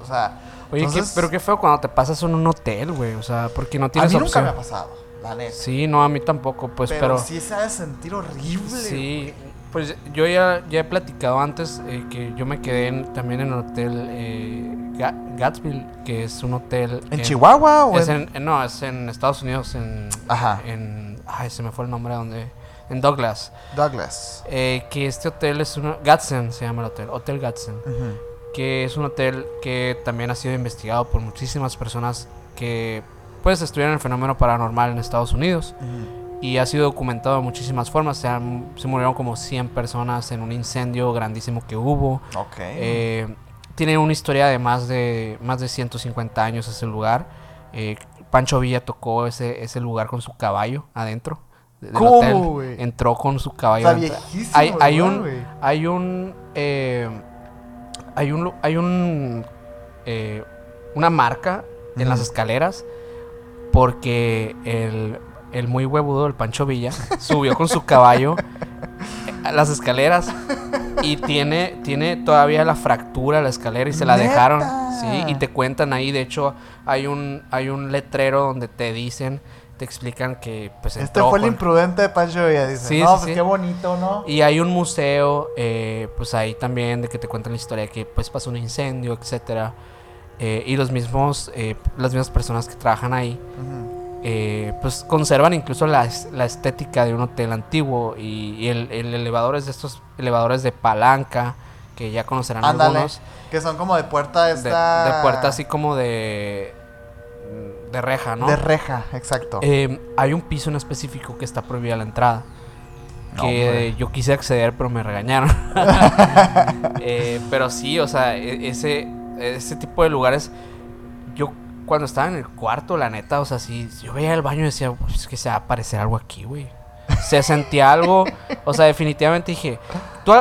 O sea, Oye, qué- pero qué feo cuando te pasas en un hotel, güey. O sea, porque no a tienes mí nunca opción. me ha pasado, la neta. Sí, no, a mí tampoco, pues, pero, pero. sí se ha de sentir horrible. Sí, pues yo ya, ya he platicado antes eh, que yo me quedé en- también en el hotel eh, Ga- Gatsville, que es un hotel... ¿En Chihuahua o es en- no, es en Estados Unidos, en... Ajá. En, ay, se me fue el nombre donde... En Douglas. Douglas. Eh, que este hotel es un... Gadsden se llama el hotel, Hotel Gadsden. Que es un hotel que también ha sido investigado por muchísimas personas que pues estudian el fenómeno paranormal en Estados Unidos y ha sido documentado de muchísimas formas. Se, han- se murieron como 100 personas en un incendio grandísimo que hubo. Ok. Eh, tiene una historia de más de más de 150 años ese lugar. Eh, Pancho Villa tocó ese, ese lugar con su caballo adentro de- del ¿Cómo, hotel. Entró con su caballo. Está viejísimo hay, hay un hay un eh, hay un hay un eh, una marca en las escaleras porque el, el muy huevudo el Pancho Villa <laughs> subió con su caballo a las escaleras y tiene tiene todavía la fractura la escalera y se la ¿Neta? dejaron sí y te cuentan ahí de hecho hay un hay un letrero donde te dicen te explican que pues Este entró fue el con- imprudente de Pancho Villa, dice. Sí, no, sí, pues sí. qué bonito, ¿no? y hay un museo, eh, pues ahí también, de que te cuentan la historia de que pues pasó un incendio, etcétera. Eh, y los mismos, eh, las mismas personas que trabajan ahí, Ujú. eh, pues conservan incluso la, es- la estética de un hotel antiguo. Y, y el, el elevador es de estos elevadores de palanca, que ya conocerán Ándale. algunos. Que son como de puerta De, esta... de puerta así como de, de reja, ¿no? De reja, exacto. Eh, hay un piso en específico que está prohibida la entrada. Que yo quise acceder, pero me regañaron. <laughs> Eh, pero sí, o sea, e- ese, ese tipo de lugares. Yo, cuando estaba en el cuarto, la neta, o sea, sí, yo veía el baño y decía, "Pues, es que se va a aparecer algo aquí, güey. Se sentía algo, o sea, definitivamente dije, tú,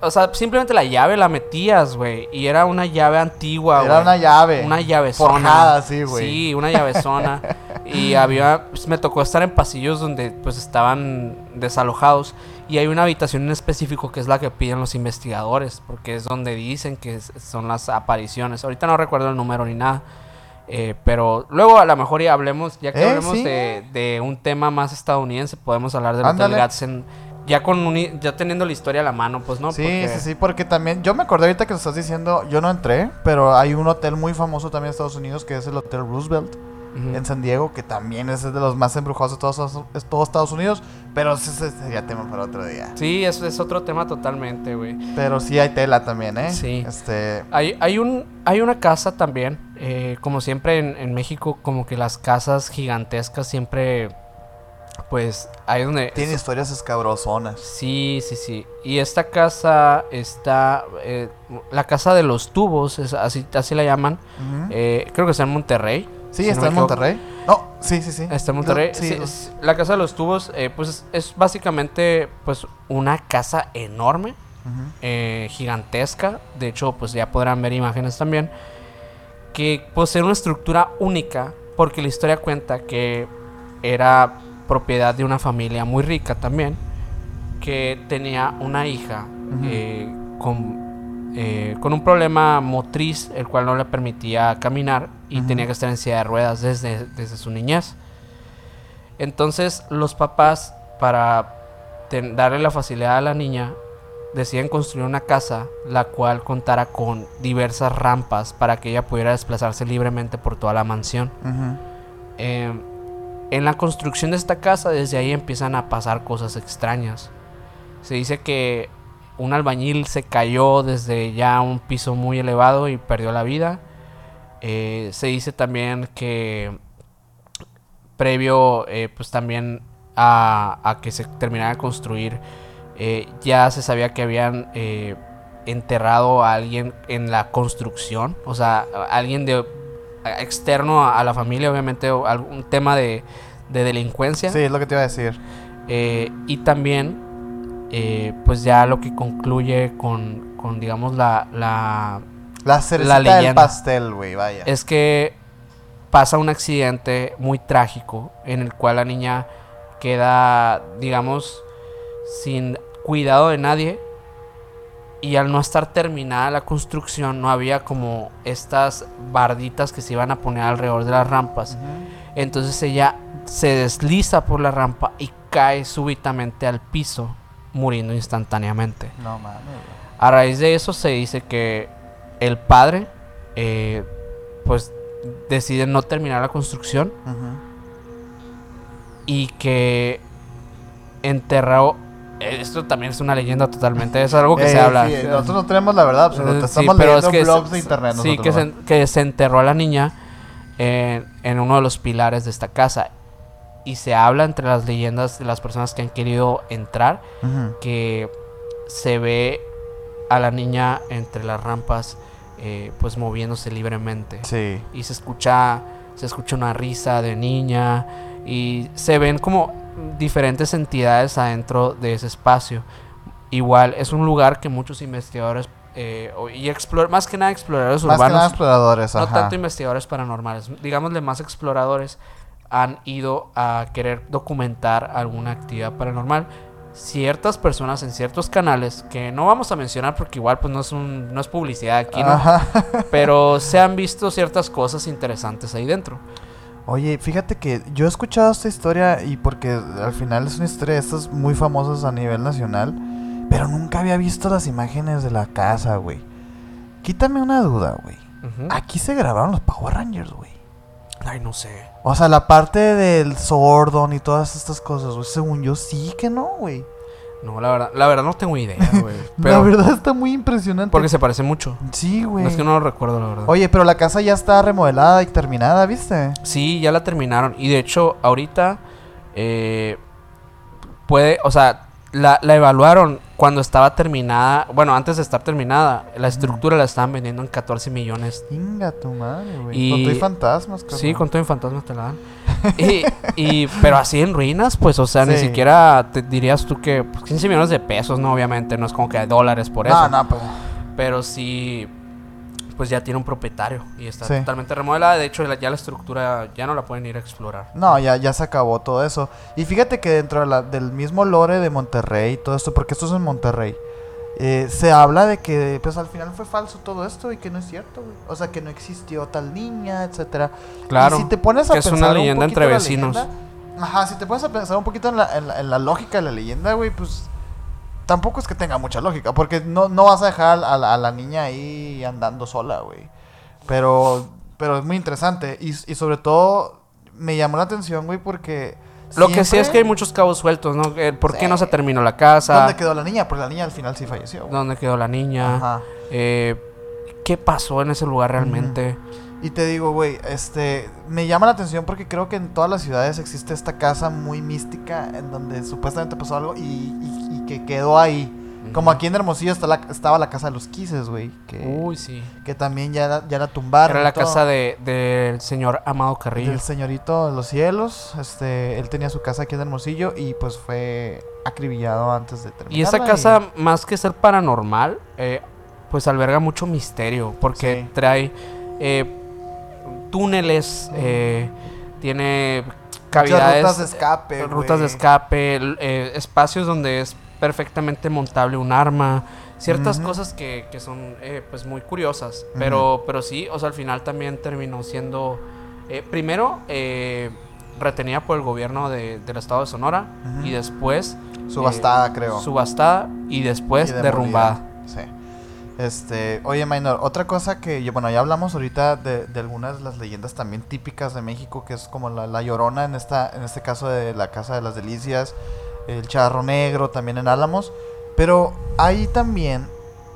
o sea, simplemente la llave la metías, güey, y era una llave antigua, Era güey. una llave. Una llave zona. Forjada, sí, güey. Sí, una llave zona. y <laughs> había, pues, me tocó estar en pasillos donde pues estaban desalojados. Y hay una habitación en específico que es la que piden los investigadores, porque es donde dicen que son las apariciones. Ahorita no recuerdo el número ni nada. eh, pero luego a lo mejor ya hablemos, ya que Eh, hablemos sí. de, de un tema más estadounidense, podemos hablar del. Hotel Gadsden. Ya con un ya teniendo la historia a la mano, pues no. sí, Porque- sí, sí, porque también, yo me acordé ahorita que lo estás diciendo, yo no entré, pero hay un hotel muy famoso también en Estados Unidos que es el Hotel Roosevelt en San Diego, que también es de los más embrujados de todos, Estados- es todo Estados Unidos, pero ese ese sería tema para otro día. Sí, eso es otro tema totalmente, güey. Pero sí hay tela también, ¿eh? Sí. Este, Hay, hay, un, hay una casa también, eh, como siempre en, en México, como que las casas gigantescas siempre, pues, ahí donde... tiene historias escabrosonas. Sí, sí, sí. Y esta casa está, eh, la casa de los tubos, es así, así la llaman. Eh, creo que está en Monterrey. sí, si está en. Monterrey. No, sí, sí, sí. Está en Monterrey. Sí, Sí, es- la casa de los tubos, eh, pues es, es básicamente pues una casa enorme, gigantesca. De hecho, pues ya podrán ver imágenes también. Que posee una estructura única porque la historia cuenta que era propiedad de una familia muy rica también. Que tenía una hija eh, con, eh, con un problema motriz, el cual no le permitía caminar y tenía que estar en silla de ruedas desde, desde su niñez. Entonces los papás, para ten- darle la facilidad a la niña, deciden construir una casa la cual contara con diversas rampas para que ella pudiera desplazarse libremente por toda la mansión. Eh, en la construcción de esta casa, desde ahí empiezan a pasar cosas extrañas. Se dice que un albañil se cayó desde ya un piso muy elevado y perdió la vida. Eh, se dice también que previo, eh, pues también a, a que se terminara de construir, eh, ya se sabía que habían enterrado a alguien en la construcción, o sea, alguien de externo a, la familia, obviamente, o algún tema de, de delincuencia. Sí, es lo que te iba a decir. Eh, y también, eh, pues ya lo que concluye con, con digamos, la, la, La del pastel, güey, vaya. es que pasa un accidente muy trágico en el cual la niña queda, digamos, sin cuidado de nadie. Y al no estar terminada la construcción, no había como estas barditas que se iban a poner alrededor de las rampas. Entonces ella se desliza por la rampa y cae súbitamente al piso, muriendo instantáneamente. No mames. A raíz de eso se dice que el padre, eh, pues, decide no terminar la construcción y que enterró. Esto también es una leyenda totalmente, es algo que se Eh, habla. sí, nosotros no tenemos la verdad absoluta. Eh, sí, Estamos pero leyendo es que blogs se- de internet. Sí, que se, que se enterró a la niña en, en uno de los pilares de esta casa. Y se habla entre las leyendas de las personas que han querido entrar que se ve a la niña entre las rampas eh, pues moviéndose libremente Sí. y se escucha se escucha una risa de niña y se ven como diferentes entidades adentro de ese espacio igual es un lugar que muchos investigadores eh, y explor más que nada exploradores Más que nada urbanos exploradores, no ajá. tanto investigadores paranormales, digámosle más exploradores, han ido a querer documentar alguna actividad paranormal. Ciertas personas en ciertos canales, que no vamos a mencionar porque igual pues no es, un, no es publicidad aquí, ¿no? Pero se han visto ciertas cosas interesantes ahí dentro. Oye, fíjate que yo he escuchado esta historia y porque al final es una historia de estas muy famosas a nivel nacional, pero nunca había visto las imágenes de la casa, güey. Quítame una duda, güey. Aquí se grabaron los Power Rangers, güey. Ay, no sé. O sea, la parte del Sordon y todas estas cosas, güey. Según yo, sí que no, güey. No, la verdad, la verdad no tengo idea, <laughs> güey. La verdad está muy impresionante. porque se parece mucho. Sí, güey. No es que no lo recuerdo, la verdad. Oye, pero la casa ya está remodelada y terminada, ¿viste? Sí, ya la terminaron. Y de hecho, ahorita eh, puede, o sea, la, la evaluaron cuando estaba terminada. Bueno, antes de estar terminada, la estructura la estaban vendiendo en 14 millones. Inga tu madre, güey. Y- Con todo y fantasmas, carnal. Sí, con todo en fantasmas te la dan. Y, y- pero así en ruinas, pues, o sea, ni siquiera te dirías tú que pues, 15 millones de pesos, no, obviamente, no es como que de dólares por eso. No, no, pues. Pero sí, pues ya tiene un propietario y está Sí. totalmente remodelada. De hecho, ya la estructura ya no la pueden ir a explorar. No, ya, ya se acabó todo eso. Y fíjate que dentro de la- del mismo lore de Monterrey y todo esto, porque esto es en Monterrey, eh, se habla de que pues al final fue falso todo esto y que no es cierto, güey. O sea, que no existió tal niña, etcétera. Claro, Y si te pones a que es una pensar un leyenda entre vecinos. leyenda- ajá, si te pones a pensar un poquito en la, en la- en la lógica de la leyenda, güey, pues tampoco es que tenga mucha lógica, porque no, no vas a dejar a la, a la niña ahí andando sola, güey. Pero, pero es muy interesante y, y sobre todo me llamó la atención, güey, porque... Lo que sí es que hay muchos cabos sueltos, ¿no? Eh, ¿Por qué no se terminó la casa? ¿Dónde quedó la niña? Porque la niña al final sí falleció. güey. ¿Dónde quedó la niña? Ajá. Eh, ¿Qué pasó en ese lugar realmente? Y te digo, güey, este, me llama la atención porque creo que en todas las ciudades existe esta casa muy mística en donde supuestamente pasó algo y, y- y que quedó ahí. Como aquí en Hermosillo está la- estaba la casa de los Quises, güey, que, Uy, sí. que también ya, la- ya la tumbaron. Era la todo. casa de- del señor Amado Carrillo. del señorito de los cielos. Este, él tenía su casa aquí en Hermosillo y pues fue acribillado antes de terminar. Y esa casa, más que ser paranormal, eh, pues alberga mucho misterio. Porque Sí. trae eh, túneles, eh, tiene cavidades. rutas de escape, rutas de escape, espacios donde es perfectamente montable un arma. Ciertas cosas que, que son eh, pues muy curiosas. Pero, pero sí, o sea, al final también terminó siendo. eh, primero, eh, retenida por el gobierno de- del estado de Sonora y después Subastada, eh, creo. subastada y después Y derrumbada. Sí. Este, oye, Minor, otra cosa que, bueno, ya hablamos ahorita de, de algunas de las leyendas también típicas de México, que es como la, la Llorona, en, esta, en este caso de la Casa de las Delicias, el Charro Negro, también en Álamos, pero hay también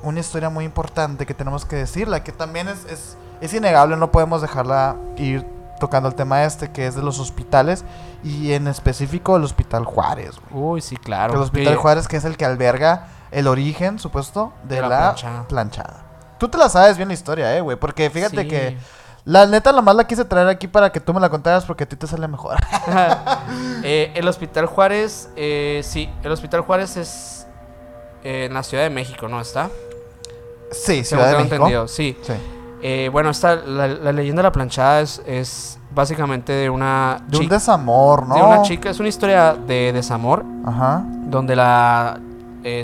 una historia muy importante que tenemos que decirla, que también es, es, es innegable, no podemos dejarla ir tocando el tema este, que es de los hospitales, y en específico el Hospital Juárez, güey. Uy, sí, claro. el Hospital Que- Juárez, que es el que alberga el origen, supuesto, de, De la la, planchada. planchada. Tú te la sabes bien la historia, eh, güey. Porque fíjate Sí. que la neta nomás la quise traer aquí para que tú me la contaras porque a ti te sale mejor. <laughs> Eh, el Hospital Juárez, eh, sí, el Hospital Juárez es eh, en la Ciudad de México, ¿no está? sí, Ciudad de México. entendido, sí. Sí. Bueno, esta, la, la leyenda de la planchada es, es básicamente de una De un desamor, ¿no? de una chica, es una historia de desamor Ajá. donde la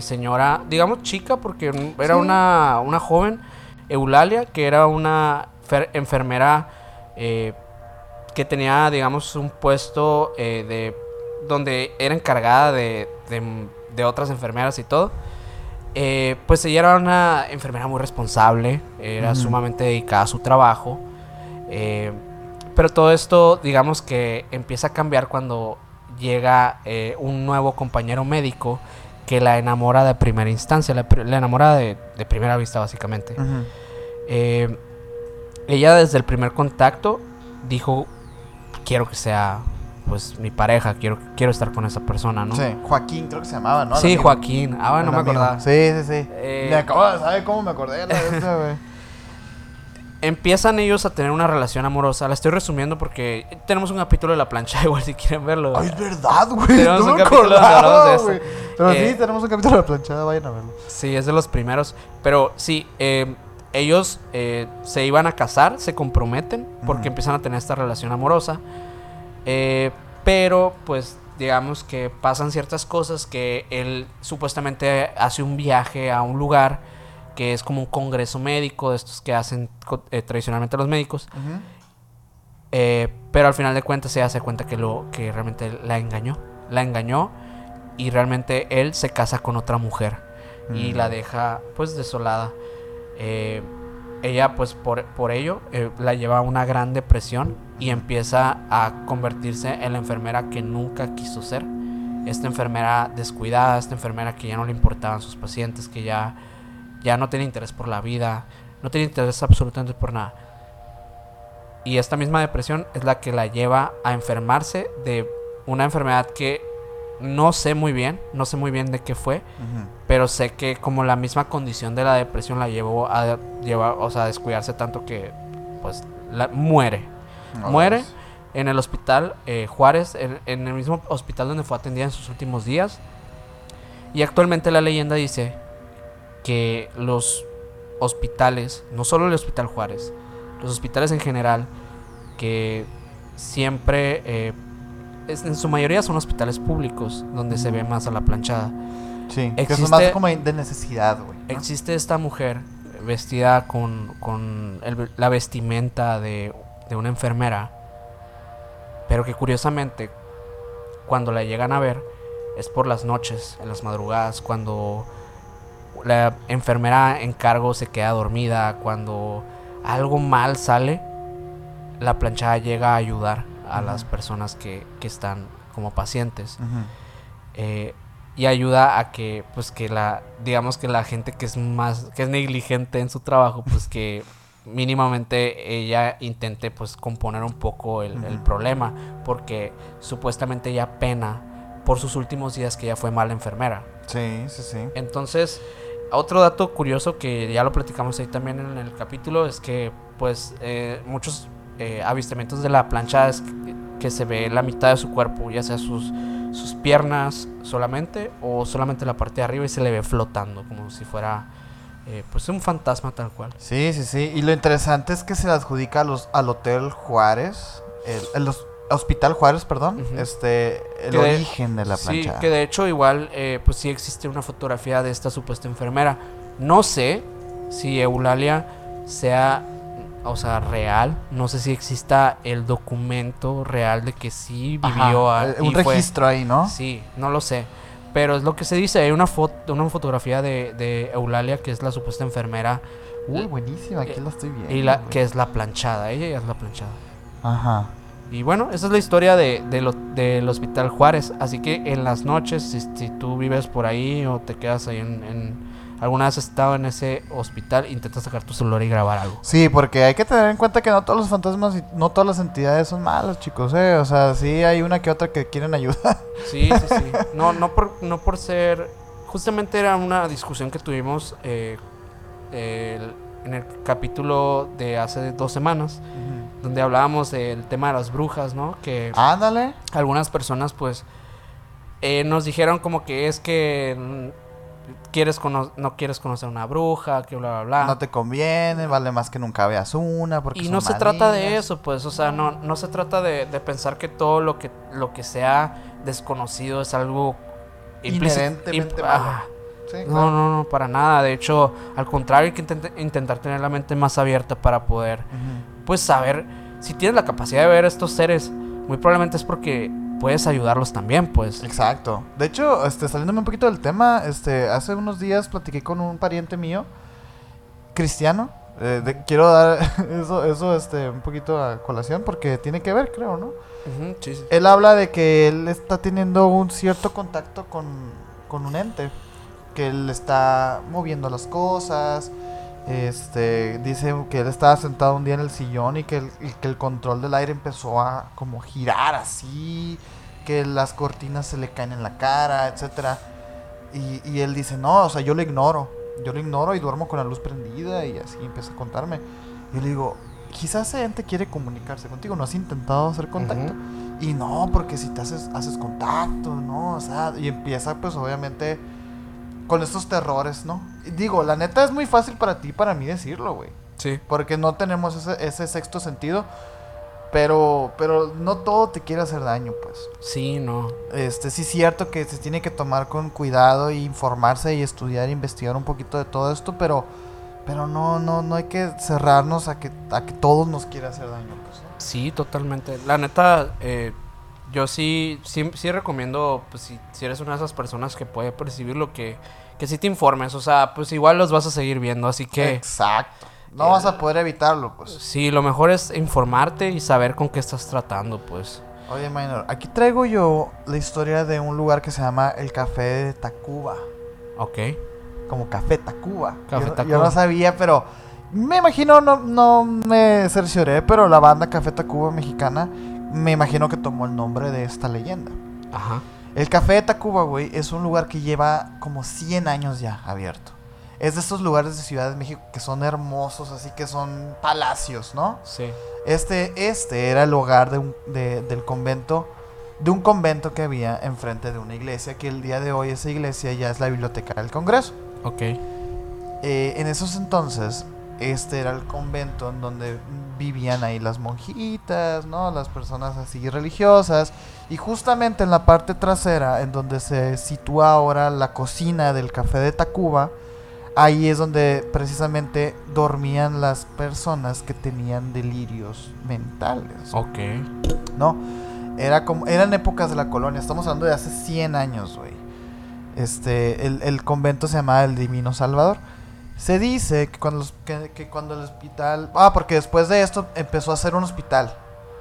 señora, digamos chica, porque era Sí. una, una joven, Eulalia, que era una fer- enfermera eh, que tenía, digamos, un puesto eh, de donde era encargada de, de- de otras enfermeras y todo. Eh, pues ella era una enfermera muy responsable, era sumamente dedicada a su trabajo. eh, pero todo esto, digamos que empieza a cambiar cuando llega eh, un nuevo compañero médico que la enamora de primera instancia, la, la enamora de, de primera vista básicamente. Ujú. Eh, ella desde el primer contacto dijo, quiero que sea pues mi pareja, quiero, quiero estar con esa persona, ¿no? Sí, Joaquín creo que se llamaba, ¿no? El Sí, amigo. Joaquín. Ah, bueno, no me amigo. acordaba. Sí, sí, sí. Eh, Me acabo de saber cómo me acordé de güey. <laughs> Empiezan ellos a tener una relación amorosa. La estoy resumiendo porque tenemos un capítulo de la plancha, <laughs> igual si quieren verlo. Ay, es verdad, güey. Tenemos No un me capítulo de esto. Pero Eh, sí, tenemos un capítulo de la planchada, vayan a verlo. Sí, es de los primeros. Pero sí, eh, ellos eh, se iban a casar, se comprometen porque empiezan a tener esta relación amorosa. Eh, pero pues digamos que pasan ciertas cosas que él supuestamente hace un viaje a un lugar que es como un congreso médico de estos que hacen eh, tradicionalmente los médicos. Pero al final de cuentas ella se da cuenta que lo que realmente la engañó. La engañó y realmente él se casa con otra mujer y Mm. la deja pues desolada. Eh, ella pues por, por ello eh, la lleva a una gran depresión y empieza a convertirse en la enfermera que nunca quiso ser. Esta enfermera descuidada, esta enfermera que ya no le importaban sus pacientes, que ya, ya no tenía interés por la vida, no tenía interés absolutamente por nada. Y esta misma depresión es la que la lleva a enfermarse de una enfermedad que no sé muy bien, no sé muy bien de qué fue, pero sé que como la misma condición de la depresión la llevó a llevar, o sea, a descuidarse tanto que pues la, muere. No, muere pues. en el hospital eh, Juárez, en, en el mismo hospital donde fue atendida en sus últimos días. Y actualmente la leyenda dice que los hospitales, no solo el Hospital Juárez, los hospitales en general, que siempre, eh, es- en su mayoría son hospitales públicos, donde se ve más a la planchada. Sí, que eso es Existe- más como de necesidad, güey. ¿no? Existe esta mujer vestida con, con el- la vestimenta de, de una enfermera, pero que curiosamente cuando la llegan a ver es por las noches, en las madrugadas, cuando la enfermera en cargo se queda dormida, cuando algo mal sale, la planchada llega a ayudar a las personas que, que están como pacientes. Eh, y ayuda a que pues que la digamos que la gente que es más que es negligente en su trabajo pues que mínimamente ella intente pues componer un poco el, problema porque supuestamente ella pena por sus últimos días que ella fue mala enfermera. Sí, sí, sí. entonces, otro dato curioso que ya lo platicamos ahí también en el capítulo es que, pues, eh, muchos eh, avistamientos de la plancha es que, que se ve la mitad de su cuerpo, ya sea sus, sus piernas solamente o solamente la parte de arriba y se le ve flotando como si fuera, eh, pues, un fantasma tal cual. Sí, sí, sí. Y lo interesante es que se le adjudica a los, al Hotel Juárez, el, el hos- Hospital Juárez, perdón, este, el Que origen de la Sí, plancha. que de hecho igual, eh, pues sí existe una fotografía de esta supuesta enfermera. No sé si Eulalia sea o sea, real. No sé si exista el documento real de que sí Ajá, vivió a- eh, un fue- registro ahí, ¿no? Sí, no lo sé. Pero es lo que se dice. Hay una, foto, una fotografía de, de Eulalia, que es la supuesta enfermera, Uy, buenísima, aquí la estoy viendo. y la que es la planchada. Ella es la planchada. Ajá. Y bueno, esa es la historia de, de lo- del Hospital Juárez. Así que en las noches, si, si tú vives por ahí o te quedas ahí en, en- Alguna vez has estado en ese hospital, intenta sacar tu celular y grabar algo. Sí, porque hay que tener en cuenta que no todos los fantasmas y no todas las entidades son malas, chicos, eh. O sea, sí hay una que otra que quieren ayudar. <laughs> Sí, sí, sí. No, no por, no por ser. Justamente era una discusión que tuvimos eh, el- en el capítulo de hace dos semanas, donde hablábamos del tema de las brujas, ¿no? Que Ándale. algunas personas, pues, eh, nos dijeron como que es que quieres cono- no quieres conocer una bruja, que bla, bla, bla. No te conviene, vale más que nunca veas una. Porque Y no se trata de eso, pues, o sea, no, no se trata de, de pensar que todo lo que, lo que sea desconocido es algo Inherentemente malo. ah, Sí, no, claro. no, no, para nada. De hecho, al contrario, hay que intent- intentar tener la mente más abierta para poder, pues, saber si tienes la capacidad de ver estos seres. Muy probablemente es porque puedes ayudarlos también, pues. Exacto. De hecho, este, saliéndome un poquito del tema, este, hace unos días platiqué con un pariente mío, cristiano. eh, de- quiero dar <laughs> eso, eso, este, un poquito a colación porque tiene que ver, creo, ¿no? Sí, sí. Él habla de que él está teniendo un cierto contacto con, con un ente, que él está moviendo las cosas. Este, dice que él estaba sentado un día en el sillón y que el, y que el control del aire empezó a como girar así, que las cortinas se le caen en la cara, etcétera. Y, y él dice, no, o sea, yo lo ignoro, yo lo ignoro y duermo con la luz prendida y así empieza a contarme. Y yo le digo, quizás ese ente quiere comunicarse contigo, ¿no has intentado hacer contacto? Y no, porque si te haces, haces contacto, ¿no? O sea, y empieza pues obviamente con estos terrores, ¿no? Y digo, la neta es muy fácil para ti y para mí decirlo, güey. Sí. Porque no tenemos ese, ese sexto sentido. Pero, pero no todo te quiere hacer daño, pues. Sí, no. Este, sí es cierto que se tiene que tomar con cuidado y informarse y estudiar e investigar un poquito de todo esto, pero, pero no, no, no hay que cerrarnos a que, a que todos nos quiera hacer daño, pues. ¿no? Sí, totalmente. La neta, eh, yo sí, sí, sí recomiendo, pues si, si eres una de esas personas que puede percibir lo que, que sí te informes. O sea, pues igual los vas a seguir viendo, así que Exacto. No vas a poder evitarlo, pues. sí, lo mejor es informarte y saber con qué estás tratando, pues. Oye, Minor, aquí traigo yo la historia de un lugar que se llama el Café de Tacuba. Ok. Como Café Tacuba. Café yo, Tacuba. yo no sabía, pero me imagino, no, no me cercioré, pero la banda Café Tacuba mexicana, me imagino que tomó el nombre de esta leyenda. Ajá. El Café de Tacuba, güey, es un lugar que lleva como 100 años ya abierto. Es de estos lugares de Ciudad de México que son hermosos, así que son palacios, ¿no? Sí. Este, este era el hogar de un- de- del convento, de un convento que había enfrente de una iglesia, que el día de hoy esa iglesia ya es la biblioteca del Congreso. Ok. Eh, en esos entonces, este era el convento en donde vivían ahí las monjitas, ¿no? Las personas así religiosas. Y justamente en la parte trasera, en donde se sitúa ahora la cocina del café de Tacuba, ahí es donde precisamente dormían las personas que tenían delirios mentales. Ok. ¿no? Era como, eran épocas de la colonia, estamos hablando de hace 100 años, güey. Este, el, el convento se llamaba el Divino Salvador. Se dice que cuando, los- que, que cuando el hospital... Ah, porque después de esto empezó a ser un hospital,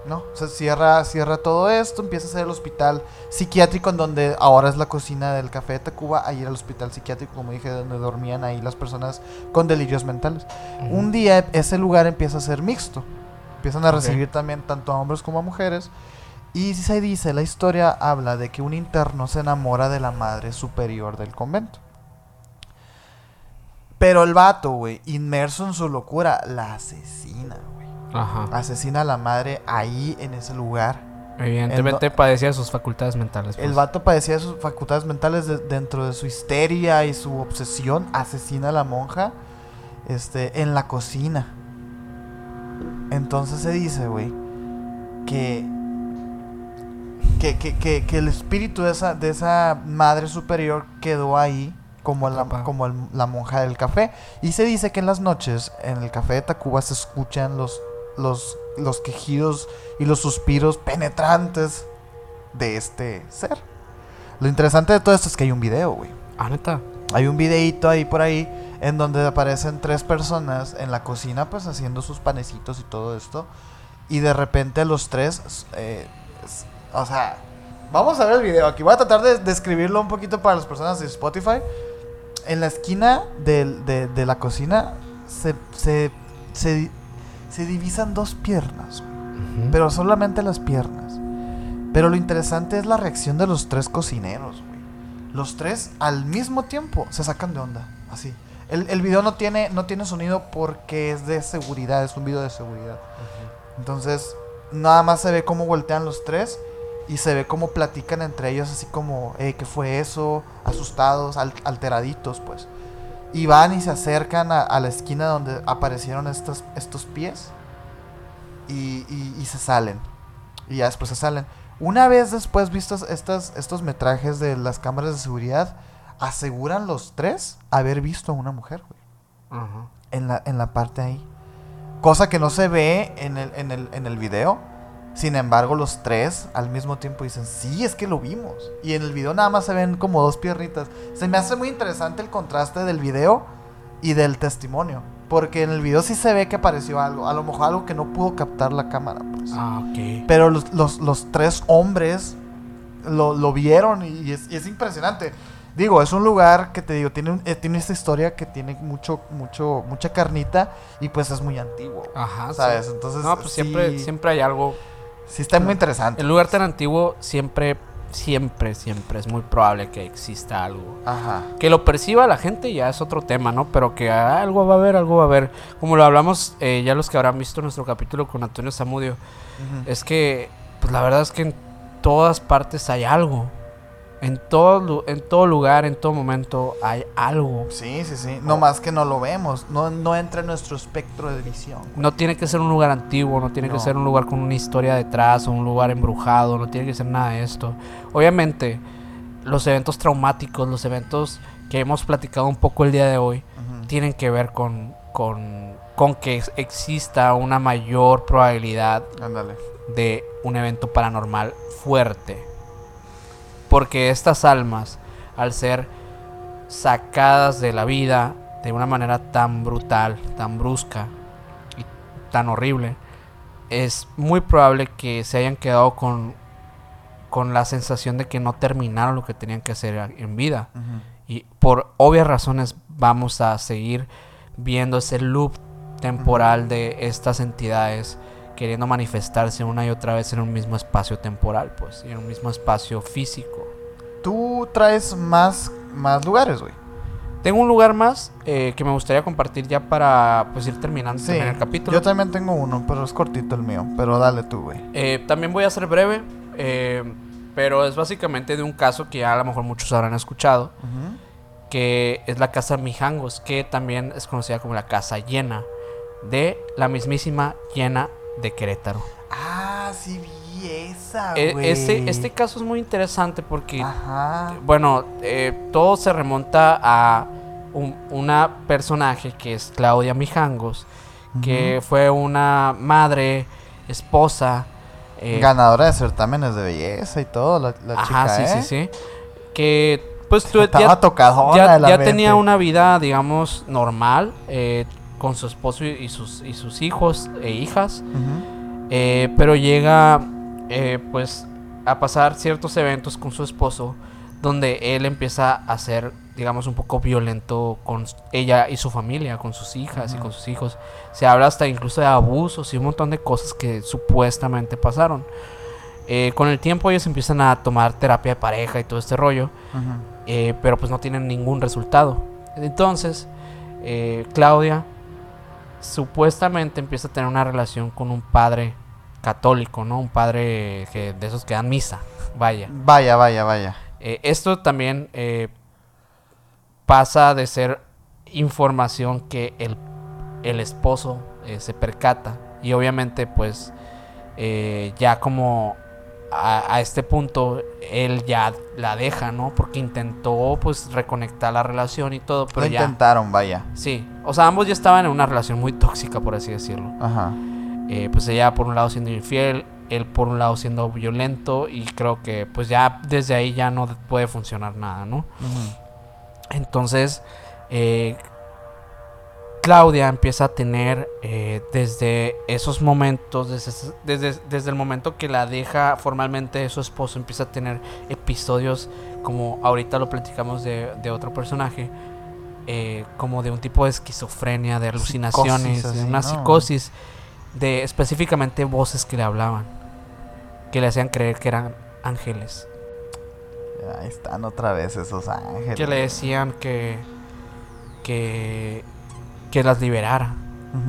¿no? Se cierra, cierra todo esto, empieza a ser el hospital psiquiátrico en donde ahora es la cocina del Café de Tacuba. Ahí era el hospital psiquiátrico, como dije, donde dormían ahí las personas con delirios mentales. Un día ese lugar empieza a ser mixto. Empiezan a recibir también tanto a hombres como a mujeres. Y se dice, la historia habla de que un interno se enamora de la madre superior del convento. Pero el vato, güey, inmerso en su locura, la asesina. Ajá. Asesina a la madre ahí en ese lugar. Evidentemente padecía de sus facultades mentales. El pues. vato padecía de sus facultades mentales de- dentro de su histeria y su obsesión. Asesina a la monja este, en la cocina. Entonces se dice, güey, que, que, que, que, que el espíritu de esa, de esa madre superior quedó ahí como, la, como el- la monja del café. Y se dice que en las noches en el café de Tacuba se escuchan los, los, los quejidos y los suspiros penetrantes de este ser. Lo interesante de todo esto es que hay un video, güey. Ah, neta. Hay un videíto ahí por ahí en donde aparecen tres personas en la cocina pues haciendo sus panecitos y todo esto. Y de repente los tres, eh, o sea, vamos a ver el video aquí. Voy a tratar de describirlo un poquito para las personas de Spotify. En la esquina del- de, de la cocina se, se, se, se divisan dos piernas, pero solamente las piernas. Pero lo interesante es la reacción de los tres cocineros, güey. Los tres al mismo tiempo se sacan de onda, así. El, el video no tiene, no tiene sonido porque es de seguridad, es un video de seguridad. Entonces, nada más se ve cómo voltean los tres y se ve cómo platican entre ellos, así como, eh, ¿qué fue eso? Asustados, al- alteraditos, pues. Y van y se acercan a, a la esquina donde aparecieron estos, estos pies y, y- y se salen. Y ya después se salen. Una vez después vistos estas, estos metrajes de las cámaras de seguridad, aseguran los tres haber visto a una mujer, güey en la, en la parte ahí. Cosa que no se ve en el, en, el, en el video. Sin embargo, los tres al mismo tiempo dicen, sí, es que lo vimos. Y en el video nada más se ven como dos piernitas. Se me hace muy interesante el contraste del video y del testimonio. Porque en el video sí se ve que apareció algo. A lo mejor algo que no pudo captar la cámara. Pues. Ah, ok. Pero los, los- los tres hombres lo, lo vieron y es, y es impresionante. Digo, es un lugar que te digo, tiene, eh, tiene esta historia que tiene mucho, mucho, mucha carnita y pues es muy antiguo. Ajá, ¿Sabes? sí. Entonces, No, pues sí- siempre, siempre hay algo. Sí está muy interesante. El lugar tan antiguo siempre, siempre, siempre es muy probable que exista algo. Ajá. Que lo perciba la gente ya es otro tema, ¿no? Pero que ah, algo va a haber, algo va a haber. Como lo hablamos eh, ya los que habrán visto nuestro capítulo con Antonio Zamudio, es que, pues la verdad es que en todas partes hay algo. En todo, en todo lugar, en todo momento hay algo. Sí, sí, sí. No más que no lo vemos. No, no entra en nuestro espectro de visión. No tiene que ser un lugar antiguo, no tiene No. que ser un lugar con una historia detrás o un lugar embrujado, no tiene que ser nada de esto. Obviamente, los eventos traumáticos, los eventos que hemos platicado un poco el día de hoy, tienen que ver con, con, con que ex- exista una mayor probabilidad de un evento paranormal fuerte. Porque estas almas, al ser sacadas de la vida de una manera tan brutal, tan brusca y tan horrible, es muy probable que se hayan quedado con, con la sensación de que no terminaron lo que tenían que hacer en vida. Y por obvias razones vamos a seguir viendo ese loop temporal de estas entidades queriendo manifestarse una y otra vez en un mismo espacio temporal, pues, y en un mismo espacio físico. Tú traes más, más lugares, güey. Tengo un lugar más eh, que me gustaría compartir ya para pues ir terminando Sí. también el capítulo. Yo también tengo uno, pero es cortito el mío. Pero dale tú, güey. Eh, también voy a ser breve, eh, pero es básicamente de un caso que ya a lo mejor muchos habrán escuchado, que es la casa Mijangos, que también es conocida como la casa llena de la mismísima llena de Querétaro. Ah, sí vi esa, E- güey. este, este caso es muy interesante porque, Ajá. bueno, eh, todo se remonta a un- una personaje que es Claudia Mijangos, que fue una madre, esposa, eh, Ganadora de certámenes de belleza y todo, la, la Ajá, chica, sí, ¿eh? sí, sí. Que pues tú Estaba ya, ya- ya tenía una vida, digamos, normal eh, con su esposo y, sus, y sus hijos e hijas. Eh, pero llega eh, pues a pasar ciertos eventos con su esposo donde él empieza a ser, digamos, un poco violento con ella y su familia, con sus hijas y con sus hijos. Se habla hasta incluso de abusos y un montón de cosas que supuestamente pasaron. Eh, con el tiempo ellos empiezan a tomar terapia de pareja y todo este rollo, eh, pero pues no tienen ningún resultado. Entonces, eh, Claudia supuestamente empieza a tener una relación con un padre católico, ¿no? Un padre que, de esos que dan misa, vaya. Vaya, vaya, vaya. Eh, esto también eh, pasa de ser información que el, el esposo eh, se percata y obviamente pues ya como a, a este punto él ya la deja, ¿no? Porque intentó pues reconectar la relación y todo, pero Lo ya... intentaron, vaya. Sí, o sea, ambos ya estaban en una relación muy tóxica, por así decirlo. Ajá. Eh, pues ella por un lado siendo infiel, él por un lado siendo violento y creo que pues ya desde ahí ya no puede funcionar nada, ¿no? Ujú. Entonces, eh, Claudia empieza a tener eh, desde esos momentos, desde, desde, desde el momento que la deja formalmente su esposo, empieza a tener episodios como ahorita lo platicamos de, de otro personaje, eh, como de un tipo de esquizofrenia, de alucinaciones, Psicosis, de una ¿no? psicosis, de específicamente voces que le hablaban, que le hacían creer que eran ángeles. Ahí están otra vez esos ángeles. que le decían que que que las liberara,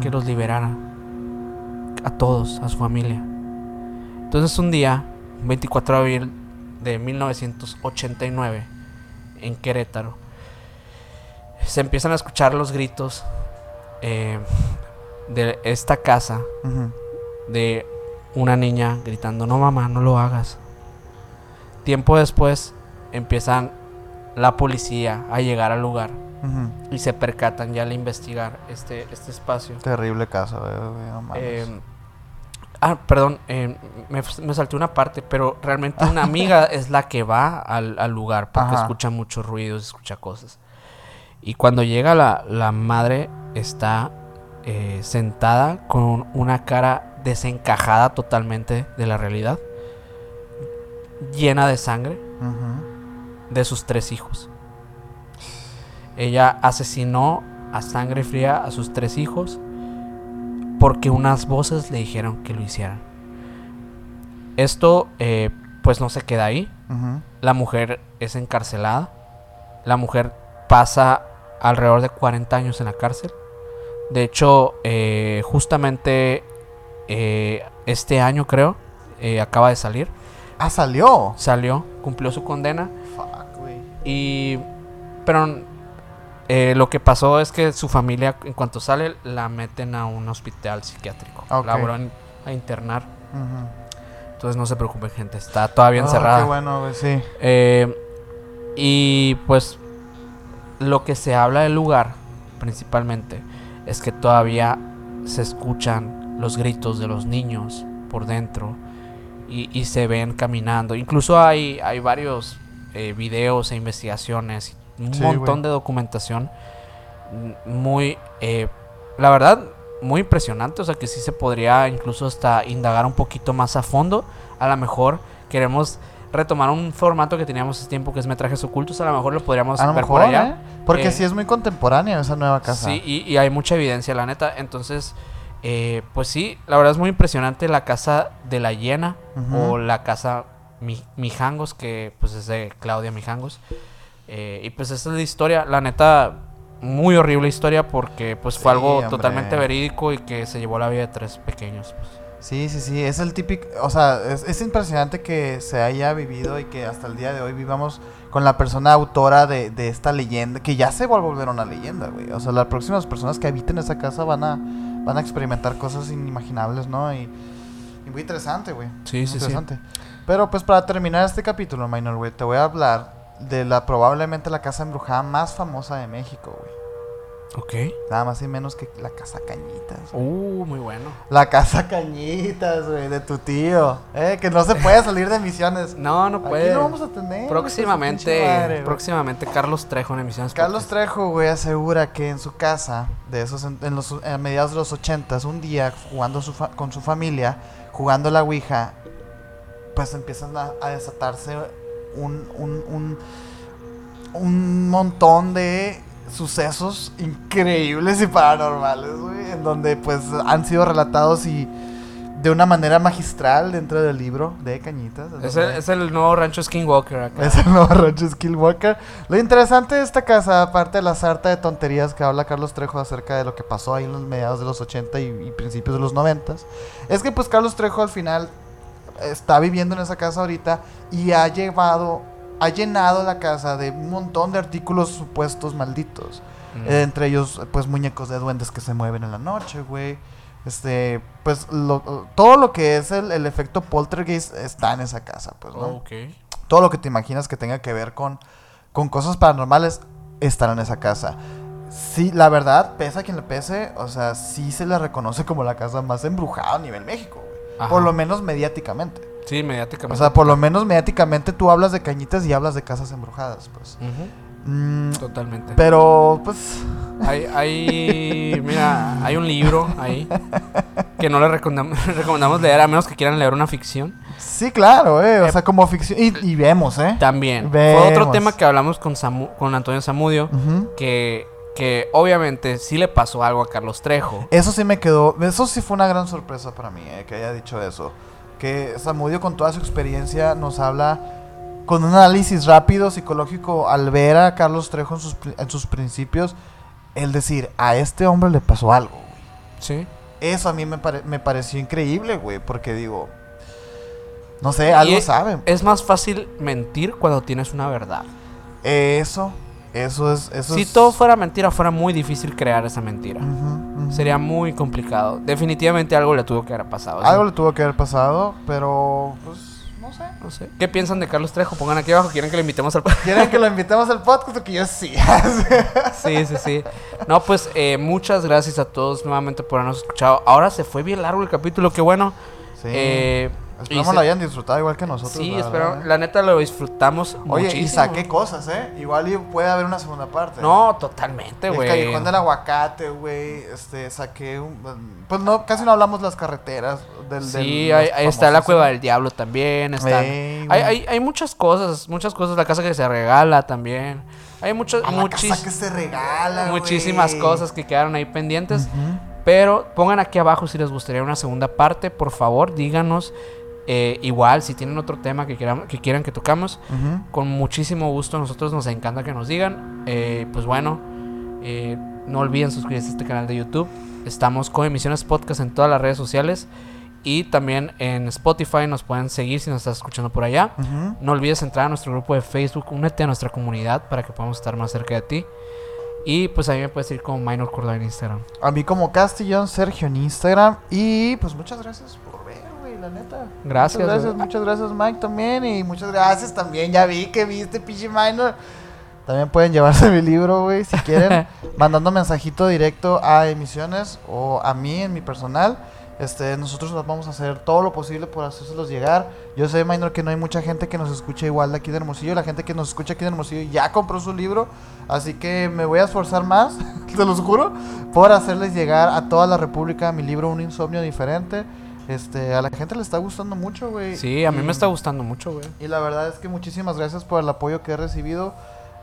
que los liberara a todos, a su familia. Entonces un día, 24 de abril de 1989, en Querétaro, se empiezan a escuchar los gritos eh, de esta casa de una niña gritando, no mamá, no lo hagas. Tiempo después empiezan la policía a llegar al lugar y se percatan ya al investigar este, este espacio. Terrible no mames. Eh, ah, perdón, eh, me, me salté una parte, pero realmente una <laughs> amiga es la que va al, al lugar porque Ajá. escucha muchos ruidos, escucha cosas. Y cuando llega la, la madre está eh, sentada con una cara desencajada totalmente de la realidad, llena de sangre de sus tres hijos. Ella asesinó a sangre fría a sus tres hijos porque unas voces le dijeron que lo hicieran. Esto eh, pues no se queda ahí. La mujer es encarcelada. La mujer pasa alrededor de 40 años en la cárcel. De hecho, eh, justamente eh, este año creo, eh, acaba de salir. Ah, salió. Salió, cumplió su condena. Fuck, güey. Y. Pero. eh, lo que pasó es que su familia, en cuanto sale, la meten a un hospital psiquiátrico. Ok. La van a internar. Entonces no se preocupen, gente. Está todavía Ah, encerrada. qué bueno, güey, sí. Eh, y pues. Lo que se habla del lugar, principalmente, es que todavía se escuchan los gritos de los niños por dentro. Y, y se ven caminando. Incluso hay, hay varios eh, videos e investigaciones. Un Sí, montón de documentación. Muy. eh, la verdad, muy impresionante. O sea que sí se podría incluso hasta indagar un poquito más a fondo. A lo mejor queremos retomar un formato que teníamos hace tiempo que es metrajes ocultos. A lo mejor lo podríamos A lo ver mejor, por allá. ¿eh? Porque Eh, sí es muy contemporánea esa nueva casa. Sí, y, y hay mucha evidencia, la neta. Entonces, eh, pues sí, la verdad es muy impresionante la casa de la hiena o la casa Mi- Mijangos, que pues es de Claudia Mijangos. Eh, y pues esa es la historia, la neta, muy horrible historia porque pues fue Sí, algo hombre. totalmente verídico y que se llevó la vida de tres pequeños. pues. Sí, sí, sí, es el típico, o sea, es, es impresionante que se haya vivido y que hasta el día de hoy vivamos con la persona autora de, de esta leyenda, que ya se va a volver una leyenda, güey. O sea, las próximas personas que habiten esa casa van a, van a experimentar cosas inimaginables, ¿no? Y, y muy interesante, güey. Sí, Muy sí, sí. interesante. Pero pues para terminar este capítulo, Minor, güey, te voy a hablar de la probablemente la casa embrujada más famosa de México, güey. Ok. Nada más y menos que la casa Cañitas. güey. Uh, muy bueno. La casa Cañitas, güey, de tu tío. Eh, que no se puede salir de misiones. <laughs> No, no Aquí puede. lo vamos a tener. próximamente, madre, próximamente Carlos Trejo en emisiones. Carlos Podcast. Trejo, güey, asegura que en su casa, de esos en, en los, a mediados de los ochentas, un día jugando su fa- con su familia, jugando la Ouija, pues empiezan a, a desatarse un, un, un, un montón de sucesos increíbles y paranormales, güey, en donde pues han sido relatados y de una manera magistral dentro del libro de Cañitas. Es el, es el nuevo rancho Skinwalker acá. es el nuevo rancho Skillwalker. Lo interesante de esta casa, aparte de la sarta de tonterías que habla Carlos Trejo acerca de lo que pasó ahí en los mediados de los 80 y, y principios de los 90, es que pues Carlos Trejo al final está viviendo en esa casa ahorita y ha llevado, ha llenado la casa de un montón de artículos supuestos malditos. Mm. Eh, entre ellos, pues muñecos de duendes que se mueven en la noche, güey. Este, pues lo- todo lo que es el, el efecto poltergeist está en esa casa, pues, ¿no? Ok. Todo lo que te imaginas que tenga que ver con, con cosas paranormales estará en esa casa. Sí, la verdad, pese a quien le pese, o sea, sí se le reconoce como la casa más embrujada a nivel México, güey. Por lo menos mediáticamente. Sí, mediáticamente. O sea, por lo menos mediáticamente tú hablas de cañitas y hablas de casas embrujadas, pues. Mm, Totalmente. pero, pues, Hay, hay, mira, hay un libro ahí que no le recomendamos, <laughs> recomendamos leer a menos que quieran leer una ficción. sí, claro, eh. O sea, como ficción. Y, y vemos, ¿eh? También. Fue otro tema que hablamos con, Samu- con Antonio Zamudio, que, que obviamente sí le pasó algo a Carlos Trejo. Eso sí me quedó, eso sí fue una gran sorpresa para mí, eh, que haya dicho eso. Que Samudio con toda su experiencia nos habla con un análisis rápido, psicológico, al ver a Carlos Trejo en sus, pri- en sus principios, el decir, a este hombre le pasó algo, güey. Sí. Eso a mí me, pare- me pareció increíble, güey, porque digo, no sé, algo Y saben. Es más fácil mentir cuando tienes una verdad. Eso, eso es... Eso Si es- todo fuera mentira, fuera muy difícil crear esa mentira. Sería muy complicado. Definitivamente algo le tuvo que haber pasado. ¿sí? Algo le tuvo que haber pasado, pero pues no sé. No sé. ¿Qué piensan de Carlos Trejo? Pongan aquí abajo. ¿Quieren que le invitemos al <laughs> ¿Quieren que lo <laughs> invitemos al podcast? Que yo sí. <laughs> Sí, sí, sí. No, pues eh, muchas gracias a todos nuevamente por habernos escuchado. Ahora se fue bien largo el capítulo, qué bueno. Sí. Eh, Esperamos se- lo hayan disfrutado igual que nosotros. Sí, la espero. verdad, ¿eh? La neta lo disfrutamos Oye, muchísimo. y saqué cosas, ¿eh? Igual y puede haber una segunda parte. No, totalmente, El güey. callejón del aguacate, güey. Este, saqué un. Pues no, casi no hablamos las carreteras. Del, Sí, del- ahí, está la cueva del diablo también. Están, Ey, hay, hay, hay muchas cosas, muchas cosas. La casa que se regala también. Hay muchas, muchis- casa que se regala, muchísimas cosas que quedaron ahí pendientes. Pero pongan aquí abajo si les gustaría una segunda parte. Por favor, díganos. Eh, igual, si tienen otro tema que quieran que, quieran que tocamos, con muchísimo gusto. A nosotros nos encanta que nos digan. Eh, pues bueno, eh, no olviden suscribirse a este canal de YouTube. Estamos con emisiones podcast en todas las redes sociales. Y también en Spotify nos pueden seguir si nos estás escuchando por allá. No olvides entrar a nuestro grupo de Facebook, únete a nuestra comunidad para que podamos estar más cerca de ti. Y pues a mí me puedes seguir como Minor Córdoba en Instagram. A mí como Castellón Sergio en Instagram. Y pues muchas gracias la neta. Gracias, Muchas gracias, güey. muchas gracias Mike también. Y muchas gracias también. Ya vi que viste pinche Minor. También pueden llevarse <laughs> mi libro, güey, si quieren. <laughs> mandando mensajito directo a emisiones o a mí en mi personal. Este, nosotros vamos a hacer todo lo posible por hacérselos llegar. Yo sé, Minor, que no hay mucha gente que nos escuche igual de aquí de Hermosillo. La gente que nos escucha aquí de Hermosillo ya compró su libro. Así que me voy a esforzar más, <laughs> te lo juro, por hacerles llegar a toda la República mi libro Un Insomnio Diferente. Este, a la gente le está gustando mucho, güey. Sí, a mí Y- me está gustando mucho, güey. y la verdad es que muchísimas gracias por el apoyo que he recibido.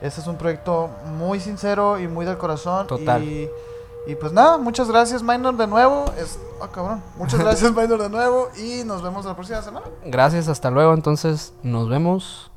Este es un proyecto muy sincero y muy del corazón. Total. Y, y pues nada, muchas gracias, Minor, de nuevo. Es, ah, cabrón. Muchas <laughs> gracias, Minor, de nuevo. Y nos vemos la próxima semana. Gracias, hasta luego. Entonces, nos vemos.